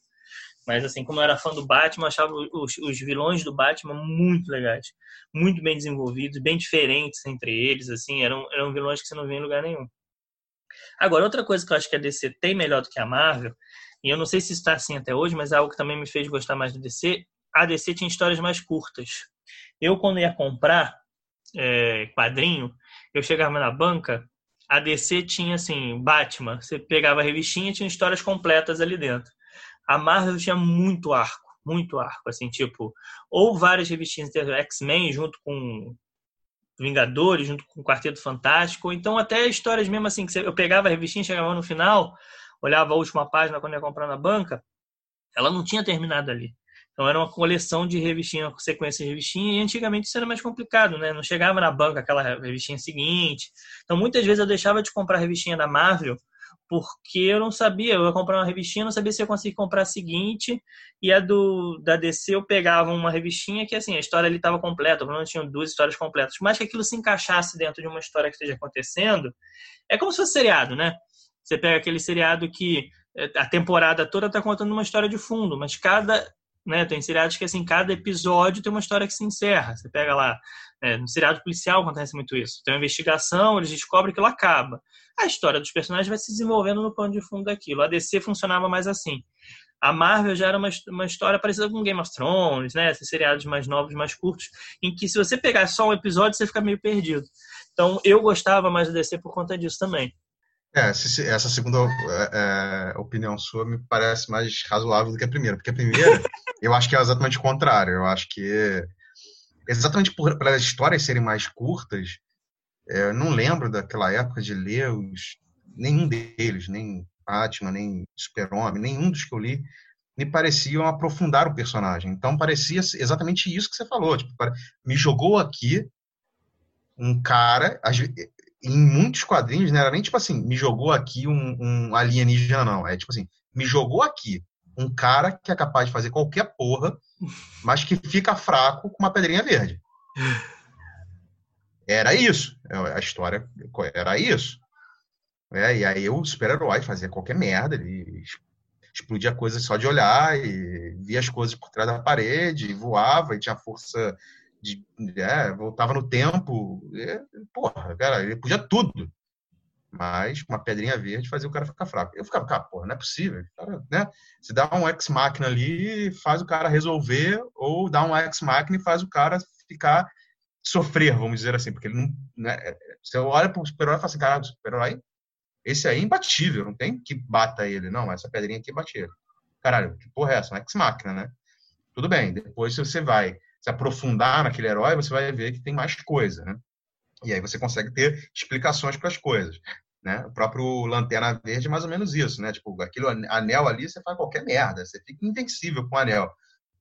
Mas, assim, como eu era fã do Batman, achava os, os, vilões do Batman muito legais. Muito bem desenvolvidos, bem diferentes entre eles, assim. Eram, eram vilões que você não vê em lugar nenhum. Agora, outra coisa que eu acho que a DC tem melhor do que a Marvel, e eu não sei se está assim até hoje, mas é algo que também me fez gostar mais do DC, a DC tinha histórias mais curtas. Eu, quando ia comprar é, quadrinho, eu chegava na banca, a DC tinha, assim, Batman, você pegava a revistinha tinha histórias completas ali dentro. A Marvel tinha muito arco, muito arco, assim, tipo, ou várias revistinhas X-Men junto com Vingadores, junto com o Quarteto Fantástico, então até histórias mesmo assim, que eu pegava a revistinha, chegava no final, olhava a última página quando ia comprar na banca, ela não tinha terminado ali. Então era uma coleção de revistinha, sequência de revistinha, e antigamente isso era mais complicado, né? Não chegava na banca aquela revistinha seguinte. Então muitas vezes eu deixava de comprar a revistinha da Marvel porque eu não sabia, eu ia comprar uma revistinha, não sabia se eu conseguia comprar a seguinte, e a do da DC eu pegava uma revistinha que assim, a história ali estava completa, não tinha duas histórias completas, mas que aquilo se encaixasse dentro de uma história que esteja acontecendo, é como se fosse seriado, né? Você pega aquele seriado que eh, a temporada toda está contando uma história de fundo, mas cada né, tem seriados que assim cada episódio tem uma história que se encerra. Você pega lá é, no seriado policial acontece muito isso. Tem uma investigação, eles descobrem que ela acaba a história dos personagens vai se desenvolvendo no pano de fundo daquilo. A DC funcionava mais assim. A Marvel já era uma, uma história parecida com Game of Thrones, né? Esses seriados mais novos, mais curtos, em que se você pegar só um episódio, você fica meio perdido. Então, eu gostava mais do DC por conta disso também. É, essa segunda é, é, opinião sua me parece mais razoável do que a primeira, porque a primeira eu acho que é exatamente o contrário. Eu acho que exatamente por pelas histórias serem mais curtas, é, eu não lembro daquela época de ler os, nenhum deles, nem Batman, nem Super-Homem, nenhum dos que eu li, me pareciam aprofundar o personagem. Então parecia exatamente isso que você falou. Tipo, me jogou aqui um cara, em muitos quadrinhos, não era nem tipo assim, me jogou aqui um, um alienígena, não. É tipo assim, me jogou aqui um cara que é capaz de fazer qualquer porra, mas que fica fraco com uma pedrinha verde. Era isso. É, a história era isso. É, e aí o super-herói fazia qualquer merda, ele explodia coisas só de olhar, e via as coisas por trás da parede, e voava, e tinha força de. É, voltava no tempo. E, porra, cara, ele podia tudo. Mas uma pedrinha verde fazia o cara ficar fraco. Eu ficava, cara, porra, não é possível. Cara, né? Você dá um ex-máquina ali, faz o cara resolver, ou dá um ex-máquina e faz o cara ficar sofrer, vamos dizer assim, porque ele não. Né, você olha para o super-herói e fala assim: caralho, super-herói, esse aí é imbatível, não tem que bata ele, não, essa pedrinha aqui bate ele. Caralho, que porra é essa? Ex-máquina, né? Tudo bem, depois se você vai se aprofundar naquele herói, você vai ver que tem mais coisa, né? E aí você consegue ter explicações para as coisas. Né? O próprio Lanterna Verde é mais ou menos isso, né? Tipo, aquele anel ali, você faz qualquer merda, você fica invencível com o anel.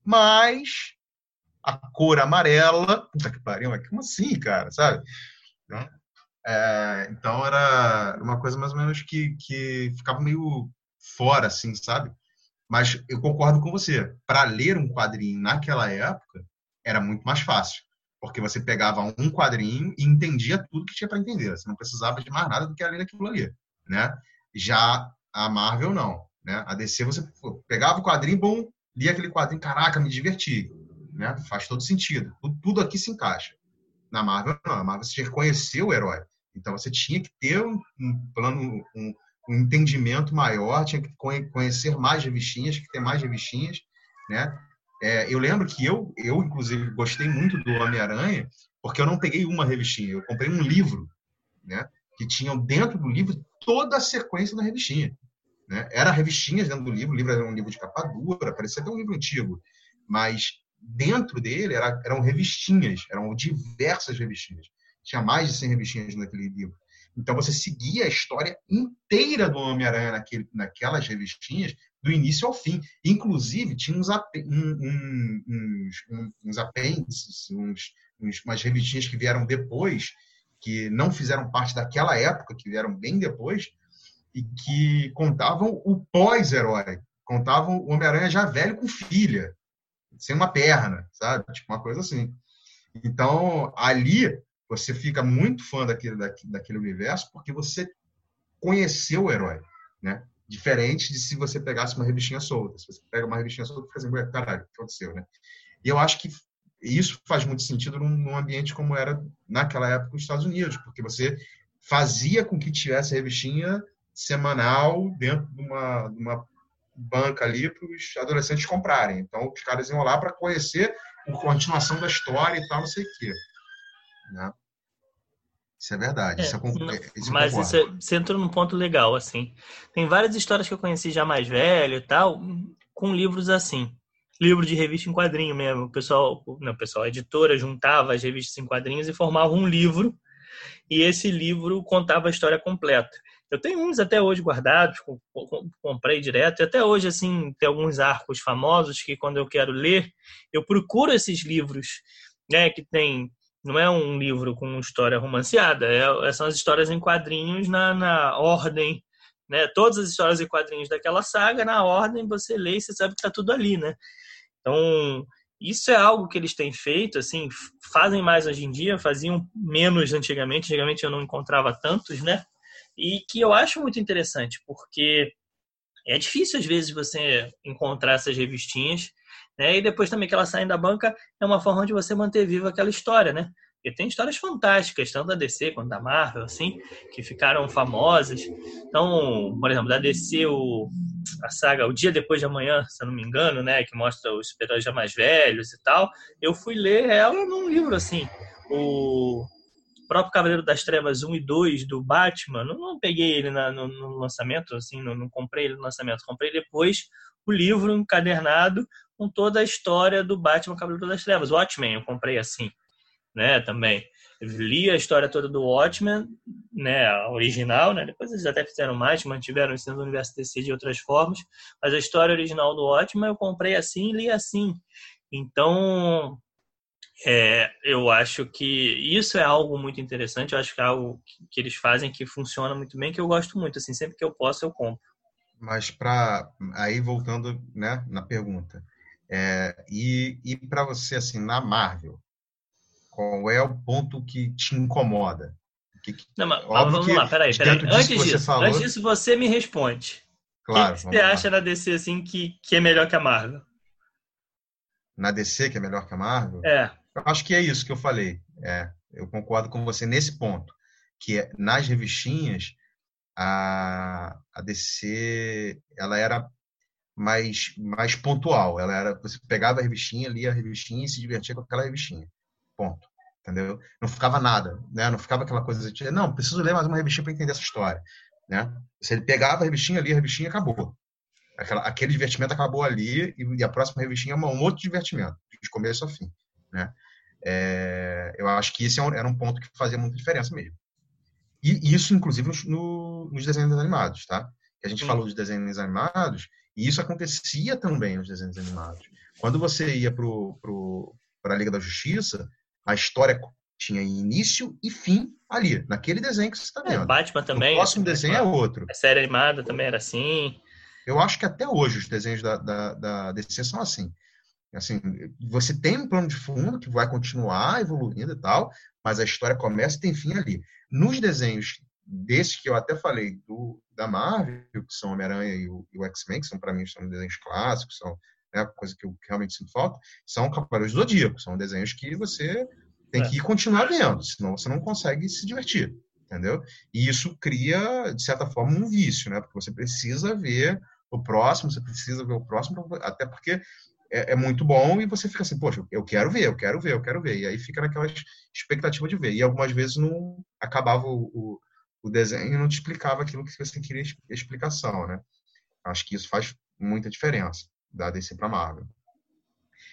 Mas a cor amarela. Puta que pariu, mas como assim, cara, sabe? Né? É, então era uma coisa mais ou menos que, que ficava meio fora, assim, sabe? Mas eu concordo com você. Para ler um quadrinho naquela época era muito mais fácil, porque você pegava um quadrinho e entendia tudo que tinha para entender. Você não precisava de mais nada do que ler aquilo ali, né? Já a Marvel não, né? A DC você pegava o quadrinho, bom, lia aquele quadrinho, caraca, me diverti né? Faz todo sentido. Tudo, aqui se encaixa. Na Marvel, não. Na Marvel, você conhecer o herói. Então, você tinha que ter um, um plano, um, um, entendimento maior, tinha que conhecer mais revistinhas, que ter mais revistinhas, né? É, eu lembro que eu, eu, inclusive, gostei muito do Homem-Aranha, porque eu não peguei uma revistinha, eu comprei um livro, né? Que tinham dentro do livro toda a sequência da revistinha. Né? Era revistinhas dentro do livro, o livro era um livro de capa dura, parecia até um livro antigo, mas dentro dele era, eram revistinhas, eram diversas revistinhas. Tinha mais de 100 revistinhas naquele livro. Então você seguia a história inteira do Homem-Aranha naquelas revistinhas, do início ao fim. Inclusive, tinha uns, um, uns, uns apêndices, uns, uns, umas revistinhas que vieram depois, que não fizeram parte daquela época, que vieram bem depois, e que contavam o pós-herói. Contavam o Homem-Aranha já velho com filha, sem uma perna, sabe? Tipo uma coisa assim. Então, ali você fica muito fã daquele, daquele universo porque você conheceu o herói, né? Diferente de se você pegasse uma revistinha solta. Se você pega uma revistinha solta, fica assim, caralho, o que aconteceu, né? E eu acho que isso faz muito sentido num, ambiente como era naquela época nos Estados Unidos, porque você fazia com que tivesse revistinha semanal dentro de uma, de uma banca ali para os adolescentes comprarem. Então, os caras iam lá para conhecer a continuação da história e tal, não sei o quê. Né? Isso é verdade. É, isso é, isso mas isso é, você entrou num ponto legal, assim. Tem várias histórias que eu conheci já mais velho e tal, com livros assim. Livro de revista em quadrinho mesmo. O pessoal, não, o pessoal, a editora juntava as revistas em quadrinhos e formava um livro. E esse livro contava a história completa. Eu tenho uns até hoje guardados, comprei direto. E até hoje, assim, tem alguns arcos famosos que quando eu quero ler, eu procuro esses livros, né, que tem não é um livro com história romanceada, é, é, são as histórias em quadrinhos na, na ordem, né? Todas as histórias em quadrinhos daquela saga, na ordem, você lê e você sabe que está tudo ali, né? Então, isso é algo que eles têm feito, assim, fazem mais hoje em dia, faziam menos antigamente, antigamente eu não encontrava tantos, né? E que eu acho muito interessante, porque é difícil às vezes você encontrar essas revistinhas né? E depois também que elas saem da banca é uma forma de você manter viva aquela história, né? Porque tem histórias fantásticas, tanto da DC quanto da Marvel, assim, que ficaram famosas. Então, por exemplo, da DC, o, a saga O Dia Depois de Amanhã, se eu não me engano, né? Que mostra os super-heróis já mais velhos e tal. Eu fui ler ela num livro, assim. O próprio Cavaleiro das Trevas 1 e 2 do Batman, não, não peguei ele na, no, no, lançamento, assim, não, não comprei ele no lançamento. Comprei depois o livro encadernado com toda a história do Batman Cavaleiro das Trevas. Watchmen eu comprei assim, né, também. Li a história toda do Watchmen, né, a original, né, depois eles até fizeram mais, mantiveram isso no universo DC de outras formas, mas a história original do Watchmen eu comprei assim e li assim. Então, é, eu acho que isso é algo muito interessante, eu acho que é algo que eles fazem que funciona muito bem, que eu gosto muito, assim, sempre que eu posso eu compro. Mas para aí voltando, né, na pergunta, é, e e para você, assim, na Marvel, qual é o ponto que te incomoda? Que, Não, mas, vamos lá, peraí, peraí. Antes disso, falou... antes disso, você me responde. Claro. O que, que você lá. acha na DC assim que, que é melhor que a Marvel? Na DC que é melhor que a Marvel? É. Eu acho que é isso que eu falei. É, eu concordo com você nesse ponto, que é, nas revistinhas a, a DC ela era mais, mais pontual. Ela era, você pegava a revistinha, lia a revistinha e se divertia com aquela revistinha. Ponto. Entendeu? Não ficava nada, né? Não ficava aquela coisa de, não, preciso ler mais uma revistinha para entender essa história, né? Se ele pegava a revistinha, lia a revistinha, acabou. Aquela, aquele divertimento acabou ali e, a próxima revistinha é um outro divertimento, de começo a fim, né? É, eu acho que esse é era um ponto que fazia muita diferença mesmo. E isso, inclusive, no, nos desenhos animados, tá? Que a gente falou de desenhos animados, e isso acontecia também nos desenhos animados. Quando você ia para pro, a Liga da Justiça, a história tinha início e fim ali, naquele desenho que você está é, vendo. É, Batman também. O próximo desenho é outro. A série animada também era assim. Eu acho que até hoje os desenhos da, da, da DC são assim. Assim, você tem um plano de fundo que vai continuar evoluindo e tal, mas a história começa e tem fim ali. Nos desenhos desses que eu até falei do, da Marvel, que são Homem-Aranha e o, o X-Men, que são para mim são desenhos clássicos, são né, coisa que eu realmente sinto falta, são Cavaleiros do Zodíaco, são desenhos que você tem é. que continuar vendo, senão você não consegue se divertir, entendeu? E isso cria, de certa forma, um vício, né? Porque você precisa ver o próximo, você precisa ver o próximo, até porque é, é, muito bom e você fica assim, poxa, eu quero ver, eu quero ver, eu quero ver. E aí fica naquela expectativa de ver. E algumas vezes não acabava o, o, o desenho não te explicava aquilo que você queria explicação, né? Acho que isso faz muita diferença da DC para Marvel.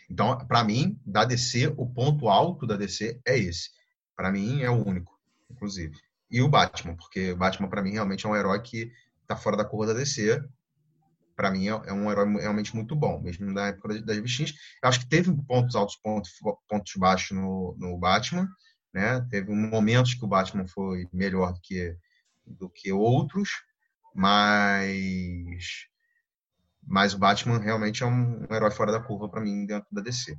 Então, para mim, da DC, o ponto alto da DC é esse. Para mim, é o único, inclusive. E o Batman, porque o Batman, para mim, realmente é um herói que está fora da curva da DC para mim, é, é um herói realmente muito bom, mesmo na época das revistinhas. Eu acho que teve pontos altos, pontos, pontos baixos no, no Batman, né? Teve momentos que o Batman foi melhor do que, do que outros, mas mas o Batman realmente é um, um herói fora da curva para mim dentro da DC.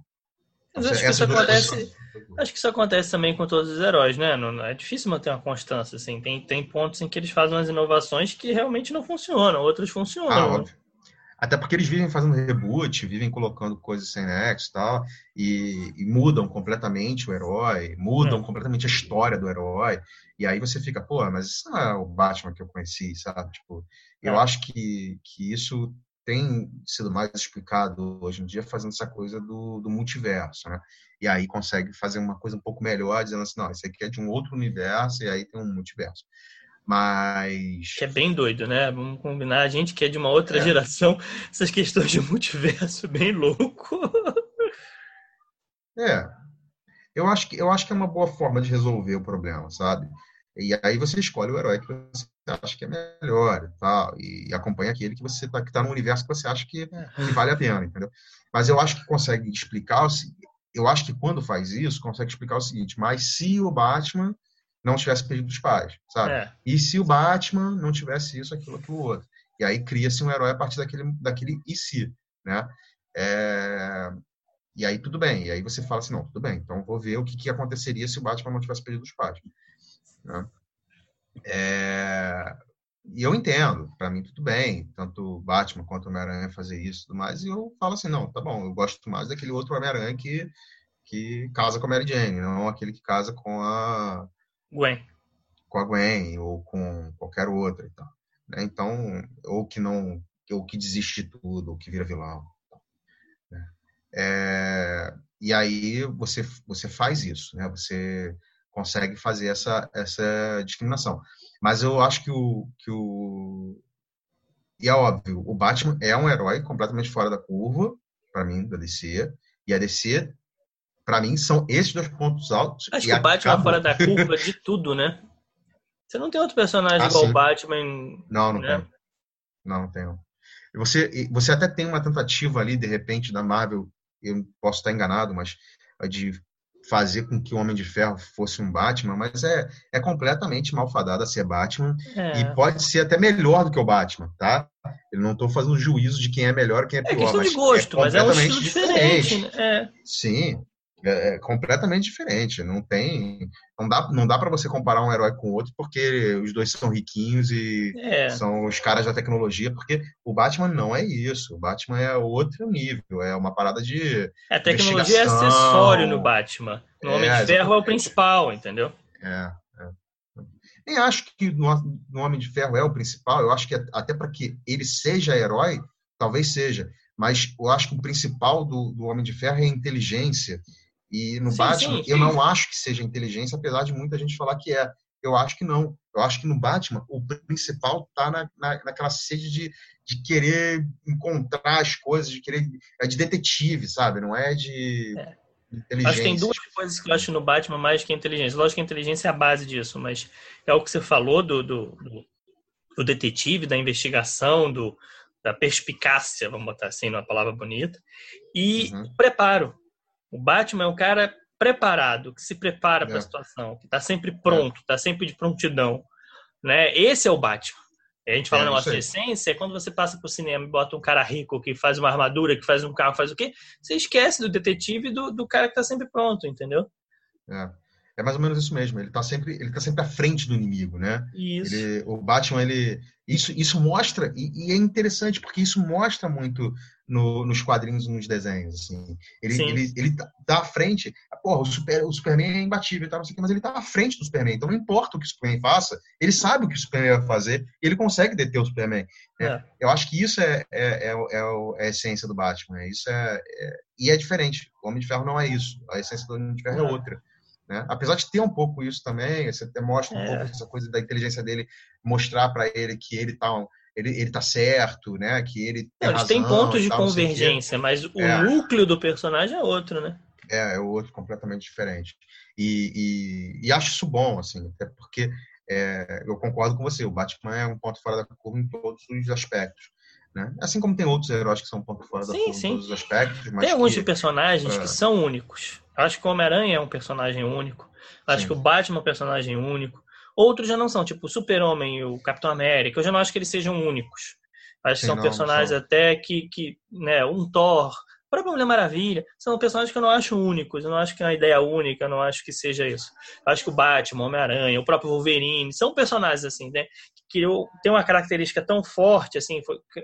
Mas acho que, isso acontece, acho que isso acontece também com todos os heróis, né? Não, é difícil manter uma constância, assim. Tem, tem pontos em que eles fazem umas inovações que realmente não funcionam, outros funcionam. Ah, né? Até porque eles vivem fazendo reboot, vivem colocando coisas sem nexo e tal, e, e mudam completamente o herói, mudam é. completamente a história do herói. E aí você fica, pô, mas isso não é o Batman que eu conheci, sabe? Tipo, eu é. acho que, que isso tem sido mais explicado hoje em dia fazendo essa coisa do, do multiverso, né? E aí consegue fazer uma coisa um pouco melhor, dizendo assim, não, isso aqui é de um outro universo e aí tem um multiverso. Mas. Que é bem doido, né? Vamos combinar. A gente que é de uma outra é. geração, essas questões de multiverso, bem louco. É. Eu acho, que, eu acho que é uma boa forma de resolver o problema, sabe? E aí você escolhe o herói que você acha que é melhor e tal, e acompanha aquele que você tá, que tá no universo que você acha que, é. que vale a pena, entendeu? Mas eu acho que consegue explicar, eu acho que quando faz isso, consegue explicar o seguinte, mas se o Batman não tivesse perdido os pais, sabe? É. E se o Batman não tivesse isso, aquilo, aquilo outro. E aí cria-se um herói a partir daquele, daquele e se, né? É... E aí tudo bem. E aí você fala assim, não, tudo bem. Então vou ver o que, que aconteceria se o Batman não tivesse perdido os pais. Né? É... E eu entendo, para mim tudo bem, tanto o Batman quanto o Homem-Aranha fazer isso e tudo mais, e eu falo assim, não, tá bom, eu gosto mais daquele outro Homem-Aranha que, que casa com a Mary Jane, não aquele que casa com a, Gwen. Com a Gwen ou com qualquer outra. Então, né? então ou que não, ou que desiste de tudo, ou que vira vilão. Né? É, e aí você, você faz isso, né? Você consegue fazer essa, essa discriminação. Mas eu acho que o, que o. E é óbvio, o Batman é um herói completamente fora da curva, para mim, da DC. E a DC para mim, são esses dois pontos altos. Acho que o Batman acabou. fora da curva de tudo, né? Você não tem outro personagem ah, igual o Batman. Não, não né? tem. Não, não tem. Você, você até tem uma tentativa ali, de repente, da Marvel, eu posso estar enganado, mas de fazer com que o Homem de Ferro fosse um Batman, mas é, é completamente malfadado a ser Batman é. e pode ser até melhor do que o Batman, tá? Eu não estou fazendo juízo de quem é melhor, quem é, é pior. É questão de gosto, é mas é um estilo diferente. diferente. Né? É. Sim, é, é completamente diferente. Não tem, não dá, não dá para você comparar um herói com outro porque os dois são riquinhos e é. são os caras da tecnologia. Porque o Batman não é isso. O Batman é outro nível. É uma parada de a tecnologia é acessório no Batman. No Homem de Ferro é o principal, entendeu? É. é. Nem acho que no, no Homem de Ferro é o principal. Eu acho que até para que ele seja herói, talvez seja. Mas eu acho que o principal do, do Homem de Ferro é a inteligência e no sim, Batman, sim, sim. eu não acho que seja inteligência, apesar de muita gente falar que é. Eu acho que não. Eu acho que no Batman, o principal está na, na, naquela sede de, de querer encontrar as coisas, de querer. É de detetive, sabe? Não é de. É. Inteligência. Acho que tem duas coisas que eu acho no Batman mais que a inteligência. Lógico que a inteligência é a base disso, mas é o que você falou do, do, do, do detetive, da investigação, do, da perspicácia, vamos botar assim, numa palavra bonita, e uhum. preparo. O Batman é um cara preparado, que se prepara para a é. situação, que está sempre pronto, está sempre de prontidão. Né? Esse é o Batman. A gente fala é, negócio de essência, é quando você passa pro cinema e bota um cara rico que faz uma armadura, que faz um carro, faz o quê? Você esquece do detetive e do, do cara que está sempre pronto, entendeu? É. É mais ou menos isso mesmo. Ele está sempre, ele tá sempre à frente do inimigo, né? Isso. Ele, o Batman, ele, isso, isso mostra e, e, é interessante porque isso mostra muito no, nos quadrinhos, nos desenhos. Assim. Ele, Sim. ele, ele tá, tá à frente. Porra, o, super, o Superman é imbatível, tá, não sei o que, mas ele tá à frente do Superman. Então não importa o que o Superman faça, ele sabe o que o Superman vai fazer e ele consegue deter o Superman. Né? É. Eu acho que isso é, é, é, é, a essência do Batman. Isso é, é, e é diferente. O Homem de Ferro não é isso. A essência do Homem de Ferro é outra. Né? Apesar de ter um pouco isso também, você até mostra um é. pouco essa coisa da inteligência dele, mostrar para ele que ele tá, ele, ele tá certo, né? Que ele tem Não, razão, tem pontos de tal, convergência, mas o é. núcleo do personagem é outro, né? É, é outro completamente diferente. E, e, e acho isso bom, assim, até porque é, eu concordo com você, o Batman é um ponto fora da curva em todos os aspectos. Né? Assim como tem outros heróis que são um ponto fora sim, da curva sim. em todos os aspectos. tem alguns que, personagens que são únicos. Acho que o Homem-Aranha é um personagem único. Acho Sim. que o Batman é um personagem único. Outros já não são, tipo o Super-Homem e o Capitão América. Eu já não acho que eles sejam únicos. Acho que são não, personagens até que, que, né, um Thor, a própria Mulher Maravilha, são personagens que eu não acho únicos, eu não acho que é uma ideia única, eu não acho que seja isso. Eu acho que o Batman, o Homem-Aranha, o próprio Wolverine, são personagens assim, né, que tem uma característica tão forte, assim,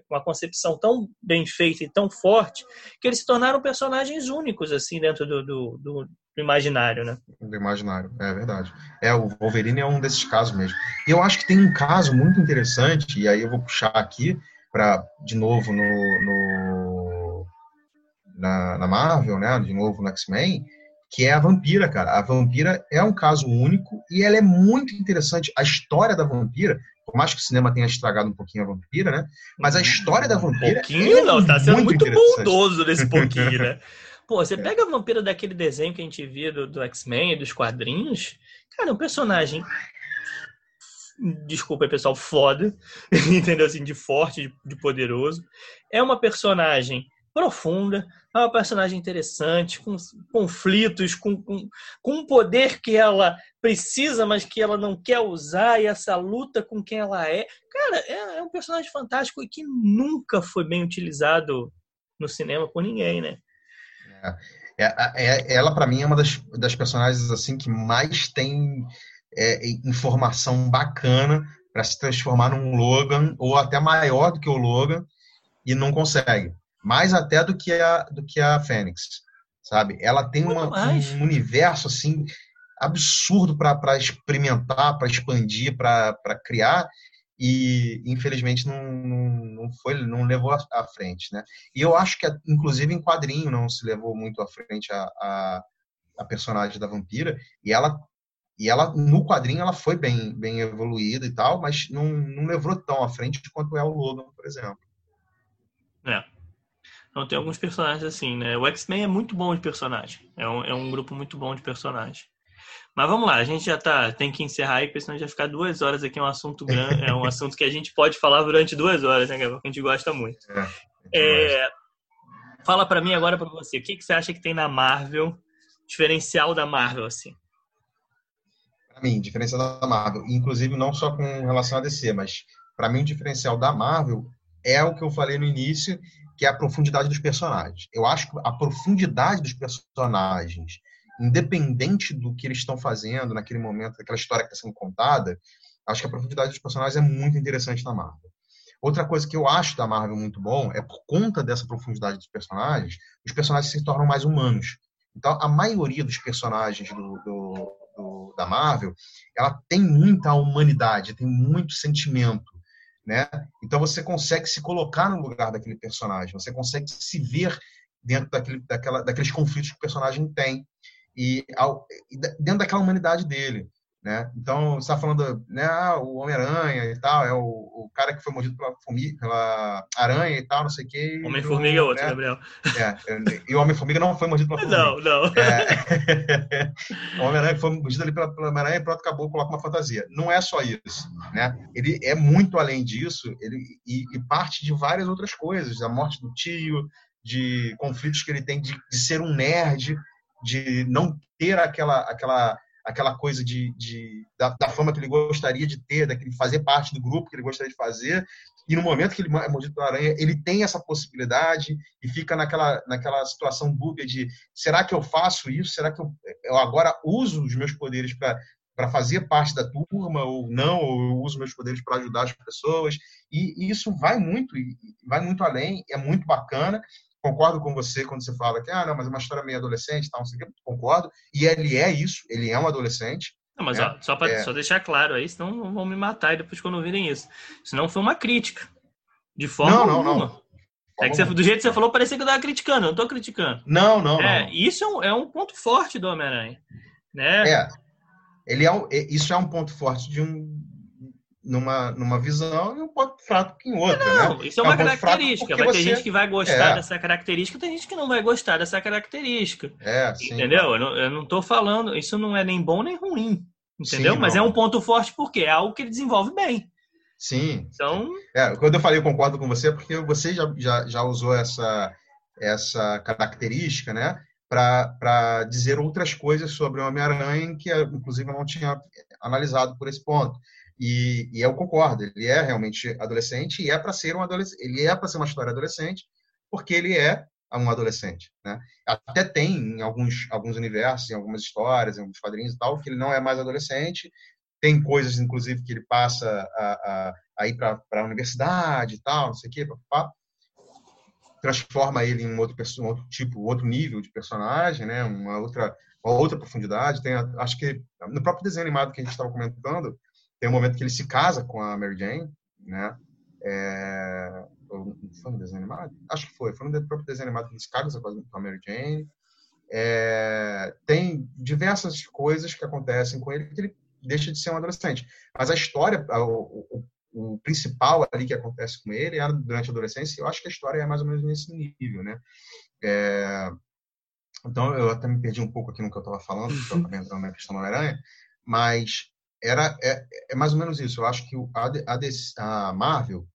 uma concepção tão bem feita e tão forte, que eles se tornaram personagens únicos, assim, dentro do, do, do, do imaginário, né? Do imaginário, é verdade. É, o Wolverine é um desses casos mesmo. E eu acho que tem um caso muito interessante, e aí eu vou puxar aqui, para de novo no, no na, na Marvel, né? De novo no X-Men, que é a vampira, cara. A vampira é um caso único e ela é muito interessante. A história da vampira, por mais que o cinema tenha estragado um pouquinho a vampira, né? Mas a história da vampira. Um pouquinho, é não, tá sendo muito, muito bondoso nesse pouquinho, né? Pô, você pega a vampira daquele desenho que a gente via do, do X-Men e dos quadrinhos, cara, é um personagem. Desculpa aí, pessoal, foda, entendeu? Assim, de forte, de, de poderoso. É uma personagem profunda, é uma personagem interessante, com conflitos, com, com, com um poder que ela precisa, mas que ela não quer usar, e essa luta com quem ela é. Cara, é, é um personagem fantástico e que nunca foi bem utilizado no cinema por ninguém, né? É, é, é ela, para mim, é uma das, das personagens assim que mais tem é, informação bacana para se transformar num Logan, ou até maior do que o Logan, e não consegue mais até do que a do que a Fênix, sabe? Ela tem uma, um universo assim absurdo para experimentar, para expandir, para criar e infelizmente não, não, não, foi não levou à frente, né? E eu acho que inclusive em quadrinho não se levou muito à frente a, a, a personagem da vampira e ela e ela no quadrinho ela foi bem bem evoluída e tal, mas não, não levou tão à frente quanto é o Logan, por exemplo. É. Então tem alguns personagens assim, né? O X-Men é muito bom de personagem. É um, é um grupo muito bom de personagem. Mas vamos lá, a gente já tá, tem que encerrar aí, porque senão já ficar duas horas aqui é um assunto grande, é um assunto que a gente pode falar durante duas horas, né, Gabriel? Que a gente gosta muito. É, é, fala para mim agora para você, o que, que você acha que tem na Marvel, diferencial da Marvel, assim? Para mim, diferencial da Marvel, inclusive não só com relação a DC, mas para mim o diferencial da Marvel é o que eu falei no início que é a profundidade dos personagens. Eu acho que a profundidade dos personagens, independente do que eles estão fazendo naquele momento, daquela história que está sendo contada, acho que a profundidade dos personagens é muito interessante na Marvel. Outra coisa que eu acho da Marvel muito bom é por conta dessa profundidade dos personagens, os personagens se tornam mais humanos. Então, a maioria dos personagens do, do, do, da Marvel, ela tem muita humanidade, tem muito sentimento né? Então você consegue se colocar no lugar daquele personagem, você consegue se ver dentro daquele, daquela, daqueles conflitos que o personagem tem e, ao, dentro daquela humanidade dele. Né? Então, você está falando, né, ah, o Homem-Aranha e tal, é o, o cara que foi mordido pela, formiga, pela aranha e tal, não sei o quê. Homem-Formiga é outro, né? Gabriel. É, e o Homem-Formiga não foi mordido pela formiga. Não, não. É, o Homem-Aranha foi mordido ali pela, pela aranha e pronto, acabou, coloca uma fantasia. Não é só isso, né? Ele é muito além disso ele, e, e parte de várias outras coisas, a morte do tio, de conflitos que ele tem de, de ser um nerd, de não ter aquela, aquela aquela coisa de, de da, da, fama que ele gostaria de ter, daquele fazer parte do grupo que ele gostaria de fazer. E no momento que ele é mordido pela aranha, ele tem essa possibilidade e fica naquela, naquela situação dúbia de será que eu faço isso? Será que eu, eu agora uso os meus poderes para fazer parte da turma ou não, ou eu uso meus poderes para ajudar as pessoas. E, e, isso vai muito, vai muito além, é muito bacana. Concordo com você quando você fala que, ah, não, mas é uma história meio adolescente, tal, não sei o que. Concordo. E ele é isso, ele é um adolescente. Não, mas né? ó, só para é... só deixar claro aí, senão vão me matar depois quando virem isso. Isso não foi uma crítica. De forma não, não, alguma. Não. É que você, do jeito que você falou, parecia que eu estava criticando. Eu não estou criticando. Não, não, é, não. Isso é um, é um ponto forte do Homem-Aranha. Né? É. Ele é, um, isso é um ponto forte de um numa, numa visão e um ponto fraco em outra. Não, né? isso é uma característica. Vai ter gente que vai gostar é. dessa característica, tem gente que não vai gostar dessa característica. É, sim, entendeu? Eu não, eu não tô falando, isso não é nem bom nem ruim. Entendeu? Sim, Mas é um ponto forte porque é algo que ele desenvolve bem. Sim. Então. É, quando eu falei eu concordo com você, porque você já, já, já usou essa, essa característica, né? para dizer outras coisas sobre o Homem-Aranha que, inclusive, eu não tinha analisado por esse ponto. E, e eu concordo, ele é realmente adolescente e é para ser um adolescente, ele é para ser uma história adolescente, porque ele é um adolescente, né? Até tem em alguns alguns universos, em algumas histórias, em alguns quadrinhos e tal, que ele não é mais adolescente. Tem coisas, inclusive, que ele passa a, a, a ir para a universidade e tal, não sei o quê, papá transforma ele em um outro, um outro tipo, outro nível de personagem, né? Uma outra, uma outra profundidade. Tem, acho que no próprio desenho animado que a gente estava comentando, tem um momento que ele se casa com a Mary Jane, né? É, foi no desenho animado? Acho que foi. Foi no próprio desenho animado que ele se casa com a Mary Jane. É, tem diversas coisas que acontecem com ele que ele deixa de ser um adolescente. Mas a história, o, o, o principal ali que acontece com ele é durante a adolescência. Eu acho que a história é mais ou menos nesse nível, né? É, então, eu até me perdi um pouco aqui no que eu estava falando, porque eu estava entrando na questão do Homem-Aranha, mas era, é, é, mais ou menos isso. Eu acho que a, a, Marvel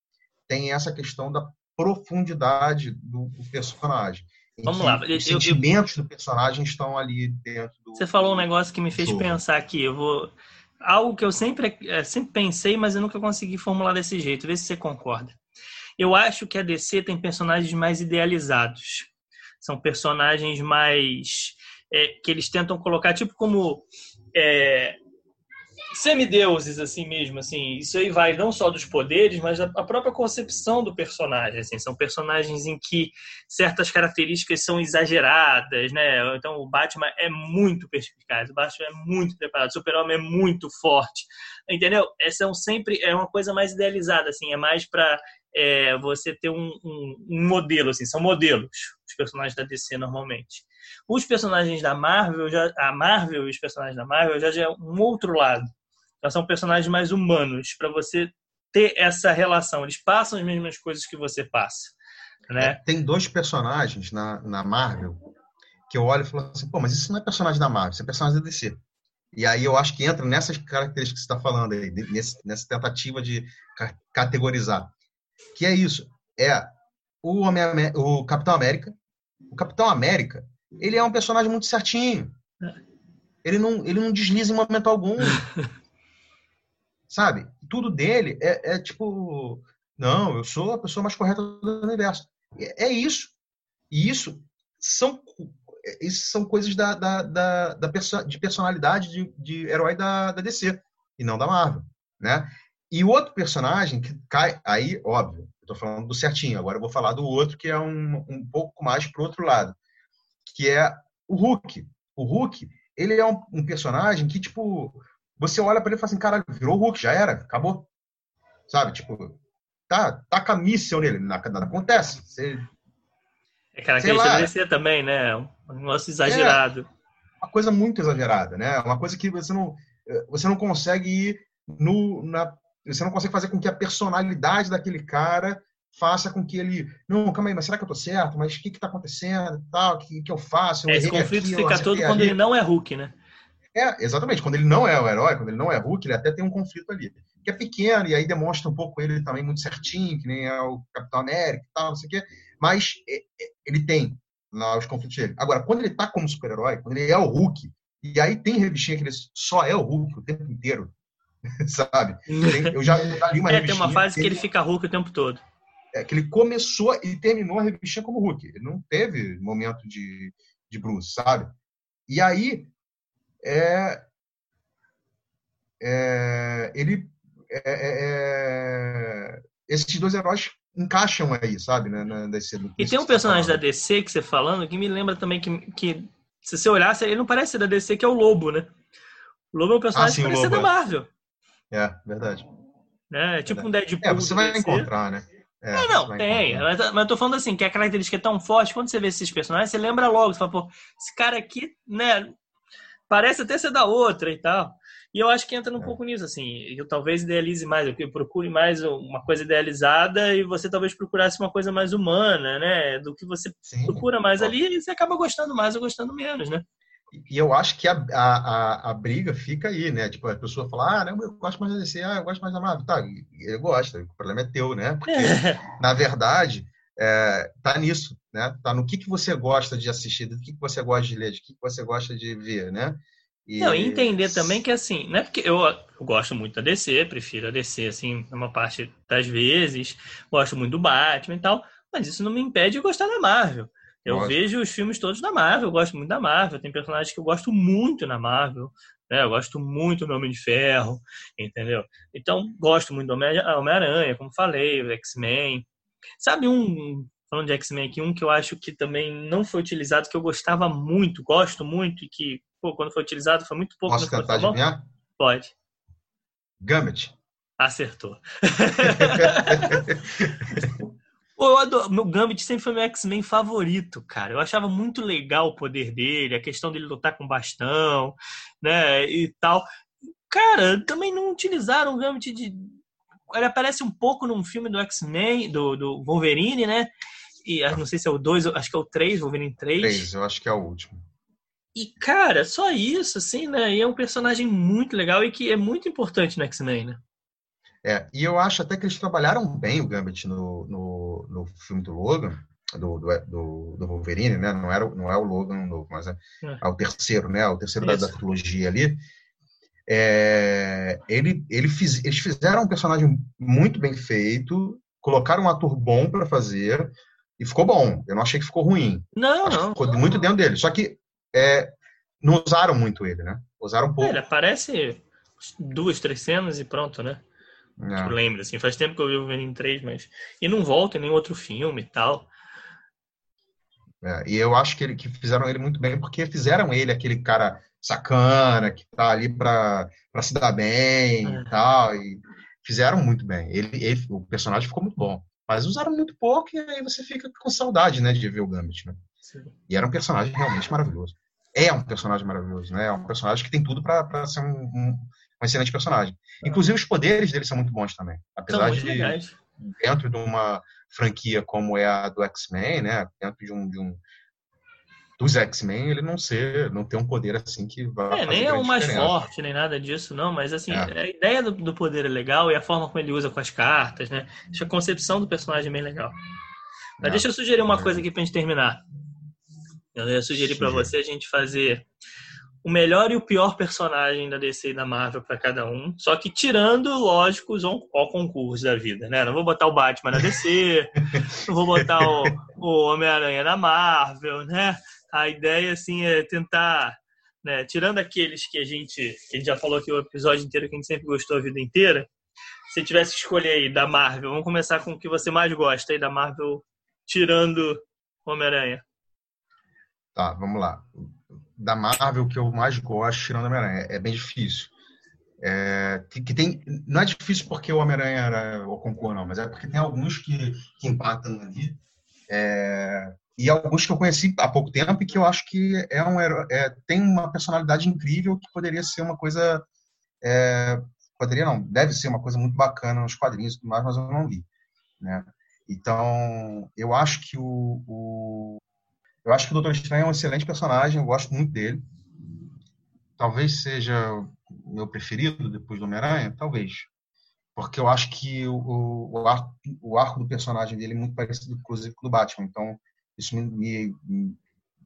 tem essa questão da profundidade do, do personagem. Vamos lá. Os sentimentos eu, eu... do personagem estão ali dentro do. Você falou um negócio que me fez pensar aqui. Eu vou. Algo que eu sempre, é, sempre pensei, mas eu nunca consegui formular desse jeito. Vê se você concorda. Eu acho que a DC tem personagens mais idealizados. São personagens mais. É, que eles tentam colocar, tipo como. É, semideuses, assim mesmo, assim. Isso aí vai não só dos poderes, mas da própria concepção do personagem, assim. São personagens em que certas características são exageradas, né? Então, o Batman é muito perspicaz, o Batman é muito preparado, o Super-Homem é muito forte, entendeu? Essa é sempre é uma coisa mais idealizada, assim. É mais para é, você ter um, um, um modelo, assim. São modelos, os personagens da DC, normalmente. Os personagens da Marvel, já, a Marvel e os personagens da Marvel já, já é um outro lado. Já são personagens mais humanos, para você ter essa relação. Eles passam as mesmas coisas que você passa. Né? É, tem dois personagens na, na Marvel que eu olho e falo assim, pô, mas isso não é personagem da Marvel, isso é personagem da DC. E aí eu acho que entra nessas características que você está falando aí, nesse, nessa tentativa de categorizar. Que é isso, é o, Homem, o Capitão América. O Capitão América, ele é um personagem muito certinho. É. Ele não, ele não desliza em momento algum. sabe? Tudo dele é, é, tipo, não, eu sou a pessoa mais correta do universo. É, é isso. E isso são, isso são coisas da, da, da, da de personalidade de, de herói da, da DC e não da Marvel, né? E o outro personagem que cai aí, óbvio, eu tô falando do certinho, agora eu vou falar do outro que é um, um pouco mais pro outro lado, que é o Hulk. O Hulk, ele é um, um personagem que, tipo, você olha para ele e fala assim, cara, virou o Hulk, já era, acabou. Sabe? Tipo, tá, taca míssel nele, nada, acontece. Você, é característica do DC também, né? Um negócio exagerado. É uma coisa muito exagerada, né? Uma coisa que você não, você não consegue ir no, na, você não consegue fazer com que a personalidade daquele cara faça com que ele, não, calma aí, mas será que eu tô certo? Mas o que que tá acontecendo? Tal, o que que eu faço? Eu Esse conflito aqui, fica todo quando ali. ele não é Hulk, né? É, exatamente. Quando ele não é o herói, quando ele não é Hulk, ele até tem um conflito ali. Que é pequeno, e aí demonstra um pouco ele também muito certinho, que nem é o Capitão América e tal, não sei o quê. Mas é, é, ele tem lá os conflitos dele. Agora, quando ele tá como super-herói, quando ele é o Hulk, E aí tem revistinha que ele só é o Hulk o tempo inteiro, sabe? Eu já, já, li uma é, tem uma fase que ele, ele fica Hulk o tempo todo. É, que ele começou e terminou a revistinha como Hulk. Ele não teve momento de, de Bruce, sabe? E aí, é, é, ele... É, é, é esses dois heróis encaixam aí, sabe? Né, na DC. E tem um personagem da DC que você falando que me lembra também que, que se você olhar, ele não parece ser da DC, que é o Lobo, né? O Lobo é um personagem ah, sim, que da é. Marvel. É, verdade. É, é tipo um Deadpool. É, você vai encontrar, né? É, não, não, tem. Mas, mas eu tô falando assim, que a característica é tão forte, quando você vê esses personagens, você lembra logo, você fala, pô, esse cara aqui, né, parece até ser da outra e tal. E eu acho que entra um é. pouco nisso, assim, eu talvez idealize mais, eu procure mais uma coisa idealizada e você talvez procurasse uma coisa mais humana, né? Do que você Sim, procura mais ali e você acaba gostando mais ou gostando menos, né? E eu acho que a, a, a, briga fica aí, né? Tipo, a pessoa fala, ah, não, eu gosto mais da DC, ah, eu gosto mais da Marvel. Tá, eu gosto, o problema é teu, né? Porque, na verdade, é, tá nisso, né? Tá no que, que você gosta de assistir, do que, que você gosta de ler, do que, que você gosta de ver, né? E... Não, e entender também que assim, não é porque eu, eu gosto muito da DC, prefiro a DC, assim, uma parte das vezes, gosto muito do Batman e tal, mas isso não me impede de gostar da Marvel. Eu Lógico. vejo os filmes todos da Marvel, eu gosto muito da Marvel, tem personagens que eu gosto muito na Marvel, né? Eu gosto muito do Homem de Ferro, entendeu? Então, gosto muito do Homem-Aranha, como falei, o X-Men. Sabe um, falando de X-Men aqui, um que eu acho que também não foi utilizado, que eu gostava muito, gosto muito, e que, pô, quando foi utilizado foi muito pouco. Posso tentar adivinhar? Pode. Gambit. Acertou. Pô, eu adoro. Meu Gambit sempre foi meu X-Men favorito, cara. Eu achava muito legal o poder dele, a questão dele lutar com bastão, né, e tal. Cara, também não utilizaram o Gambit de... Ele aparece um pouco num filme do X-Men, do, do Wolverine, né? E ah, não sei se é o 2, acho que é o 3, Wolverine 3. 3, eu acho que é o último. E, cara, só isso, assim, né? E é um personagem muito legal e que é muito importante no X-Men, né? É, e eu acho até que eles trabalharam bem o Gambit no, no, no filme do Logan, do, do, do, Wolverine, né? Não, era, não é o Logan novo, mas é, é. é o terceiro, né? O terceiro da, da, trilogia ali. É, ele, ele fiz, eles fizeram um personagem muito bem feito, colocaram um ator bom para fazer, e ficou bom. Eu não achei que ficou ruim. Não, Acho não. Ficou não. muito dentro dele. Só que é, não usaram muito ele, né? Usaram pouco. Ele aparece duas, três cenas e pronto, né? É. Lembro, assim. Faz tempo que eu vi o Venom 3, mas... E não volta em nenhum outro filme e tal. É, e eu acho que, ele, que fizeram ele muito bem, porque fizeram ele aquele cara sacana, que tá ali pra, pra se dar bem é. e tal. E fizeram muito bem. Ele, ele, o personagem ficou muito bom. Mas usaram muito pouco e aí você fica com saudade, né, de ver o Gambit, né? Sim. E era um personagem realmente maravilhoso. É um personagem maravilhoso, né? É um personagem que tem tudo para ser um, um, um, excelente personagem. Inclusive os poderes dele são muito bons também. Apesar de legais. dentro de uma franquia como é a do X-Men, né? Dentro de um, de um dos X-Men, ele não ser, não ter um poder assim que vai. É, nem é o mais diferença. forte, nem nada disso, não, mas assim, é. a ideia do, do, poder é legal e a forma como ele usa com as cartas, né? Acho a concepção do personagem é bem legal. Mas é. deixa eu sugerir uma coisa aqui pra gente terminar. Eu ia sugerir para você a gente fazer o melhor e o pior personagem da DC e da Marvel para cada um, só que tirando, lógico, os concurso da vida, né? Não vou botar o Batman na DC, não vou botar o, o Homem-Aranha na Marvel, né? A ideia assim é tentar, né, tirando aqueles que a gente, que a gente já falou aqui o episódio inteiro que a gente sempre gostou a vida inteira, se tivesse que escolher aí da Marvel, vamos começar com o que você mais gosta aí da Marvel, tirando Homem-Aranha. Tá, vamos lá. Da Marvel, que eu mais gosto, tirando Homem-Aranha, é bem difícil. É, que, tem, não é difícil porque o Homem-Aranha era o concurso, não, mas é porque tem alguns que, que empatam ali. É, e alguns que eu conheci há pouco tempo e que eu acho que é um é, tem uma personalidade incrível que poderia ser uma coisa é, poderia não deve ser uma coisa muito bacana nos quadrinhos e mais mas eu não li né? Então eu acho que o, o eu acho que o Doutor Estranho é um excelente personagem eu gosto muito dele. Talvez seja o meu preferido depois do Homem-Aranha talvez. Porque eu acho que o, o, arco, o arco do personagem dele é muito parecido com o do Batman então isso me, me,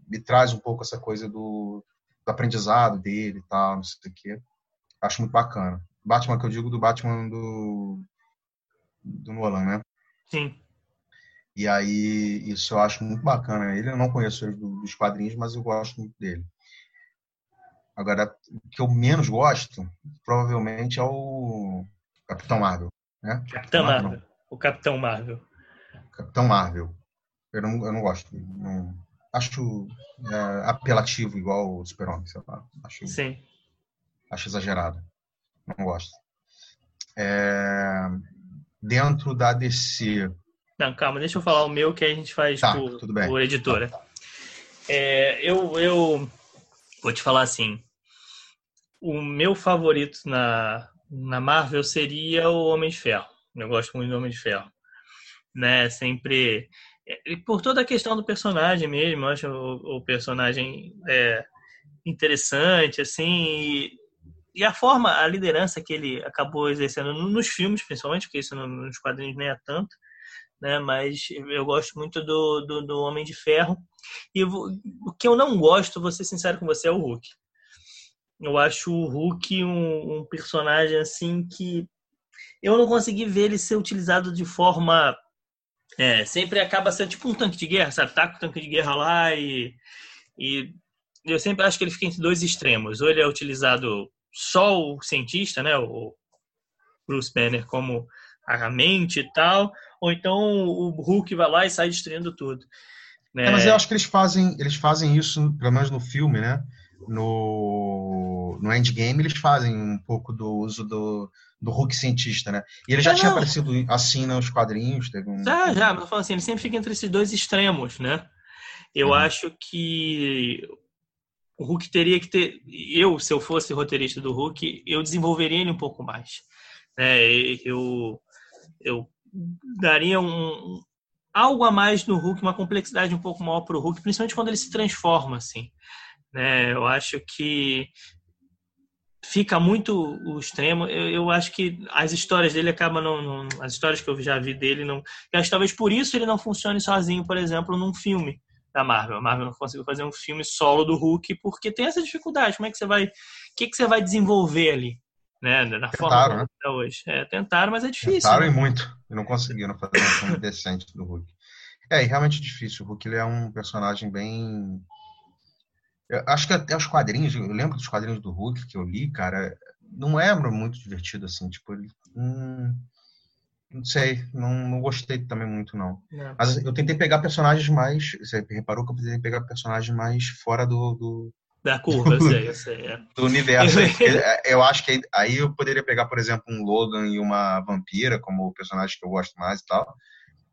me traz um pouco essa coisa do, do aprendizado dele e tal, não sei o quê. Acho muito bacana. Batman que eu digo do Batman do, do Nolan, né? Sim. E aí, isso eu acho muito bacana. Ele eu não conheço ele dos quadrinhos, mas eu gosto muito dele. Agora, o que eu menos gosto, provavelmente, é o Capitão Marvel. Né? Capitão Marvel. Marvel. O Capitão Marvel. Capitão Marvel. Eu não, eu não gosto. Não, acho é, apelativo, igual o Super-Homem, sei lá. Acho, Sim. Acho exagerado. Não gosto. É, dentro da DC. Não, calma, deixa eu falar o meu que a gente faz tá, por, tudo bem. por editora. Tá. É, eu, eu vou te falar assim. O meu favorito na, na Marvel seria o Homem de Ferro. Eu gosto muito do Homem de Ferro. Né? Sempre. Por toda a questão do personagem mesmo, eu acho o, o personagem é, interessante, assim. E, e, a forma, a liderança que ele acabou exercendo nos filmes, principalmente, porque isso nos quadrinhos nem é tanto. Né, mas eu gosto muito do, do, do Homem de Ferro. E o que eu não gosto, vou ser sincero com você, é o Hulk. Eu acho o Hulk um, um personagem assim que eu não consegui ver ele ser utilizado de forma. É, sempre acaba sendo tipo um tanque de guerra, sabe? Tá com o tanque de guerra lá e, e eu sempre acho que ele fica entre dois extremos. Ou ele é utilizado só o cientista, né? O Bruce Banner como a mente e tal, ou então o Hulk vai lá e sai destruindo tudo. Né? É, mas eu acho que eles fazem, eles fazem isso, pelo menos no filme, né? No, no Endgame eles fazem um pouco do uso do, do Hulk cientista, né? E ele já tinha aparecido assim nos quadrinhos. Teve um... Já, já, mas eu falo assim, ele sempre fica entre esses dois extremos, né? Eu uhum. acho que o Hulk teria que ter. Eu, se eu fosse roteirista do Hulk, eu desenvolveria ele um pouco mais. É, eu, eu daria um, algo a mais no Hulk, uma complexidade um pouco maior para o Hulk, principalmente quando ele se transforma, assim. Né? Eu acho que fica muito o extremo. Eu, eu, acho que as histórias dele acabam não, não, as histórias que eu já vi dele não. Eu acho que talvez por isso ele não funcione sozinho, por exemplo, num filme da Marvel. A Marvel não conseguiu fazer um filme solo do Hulk porque tem essa dificuldade. Como é que você vai, o que que você vai desenvolver ali, né? Da forma né? Tá hoje. É, tentaram, mas é difícil. Tentaram né? e muito. E não conseguiram fazer um filme decente do Hulk. É, e realmente difícil. O Hulk ele é um personagem bem eu acho que até os quadrinhos, eu lembro dos quadrinhos do Hulk que eu li, cara, não é muito divertido assim, tipo, ele, hum, não sei, não, não gostei também muito não. não. Mas eu tentei pegar personagens mais, você reparou que eu tentei pegar personagens mais fora do, do da curva, eu sei, eu sei. É. Do universo. É, eu acho que aí eu poderia pegar, por exemplo, um Logan e uma vampira como personagens que eu gosto mais e tal,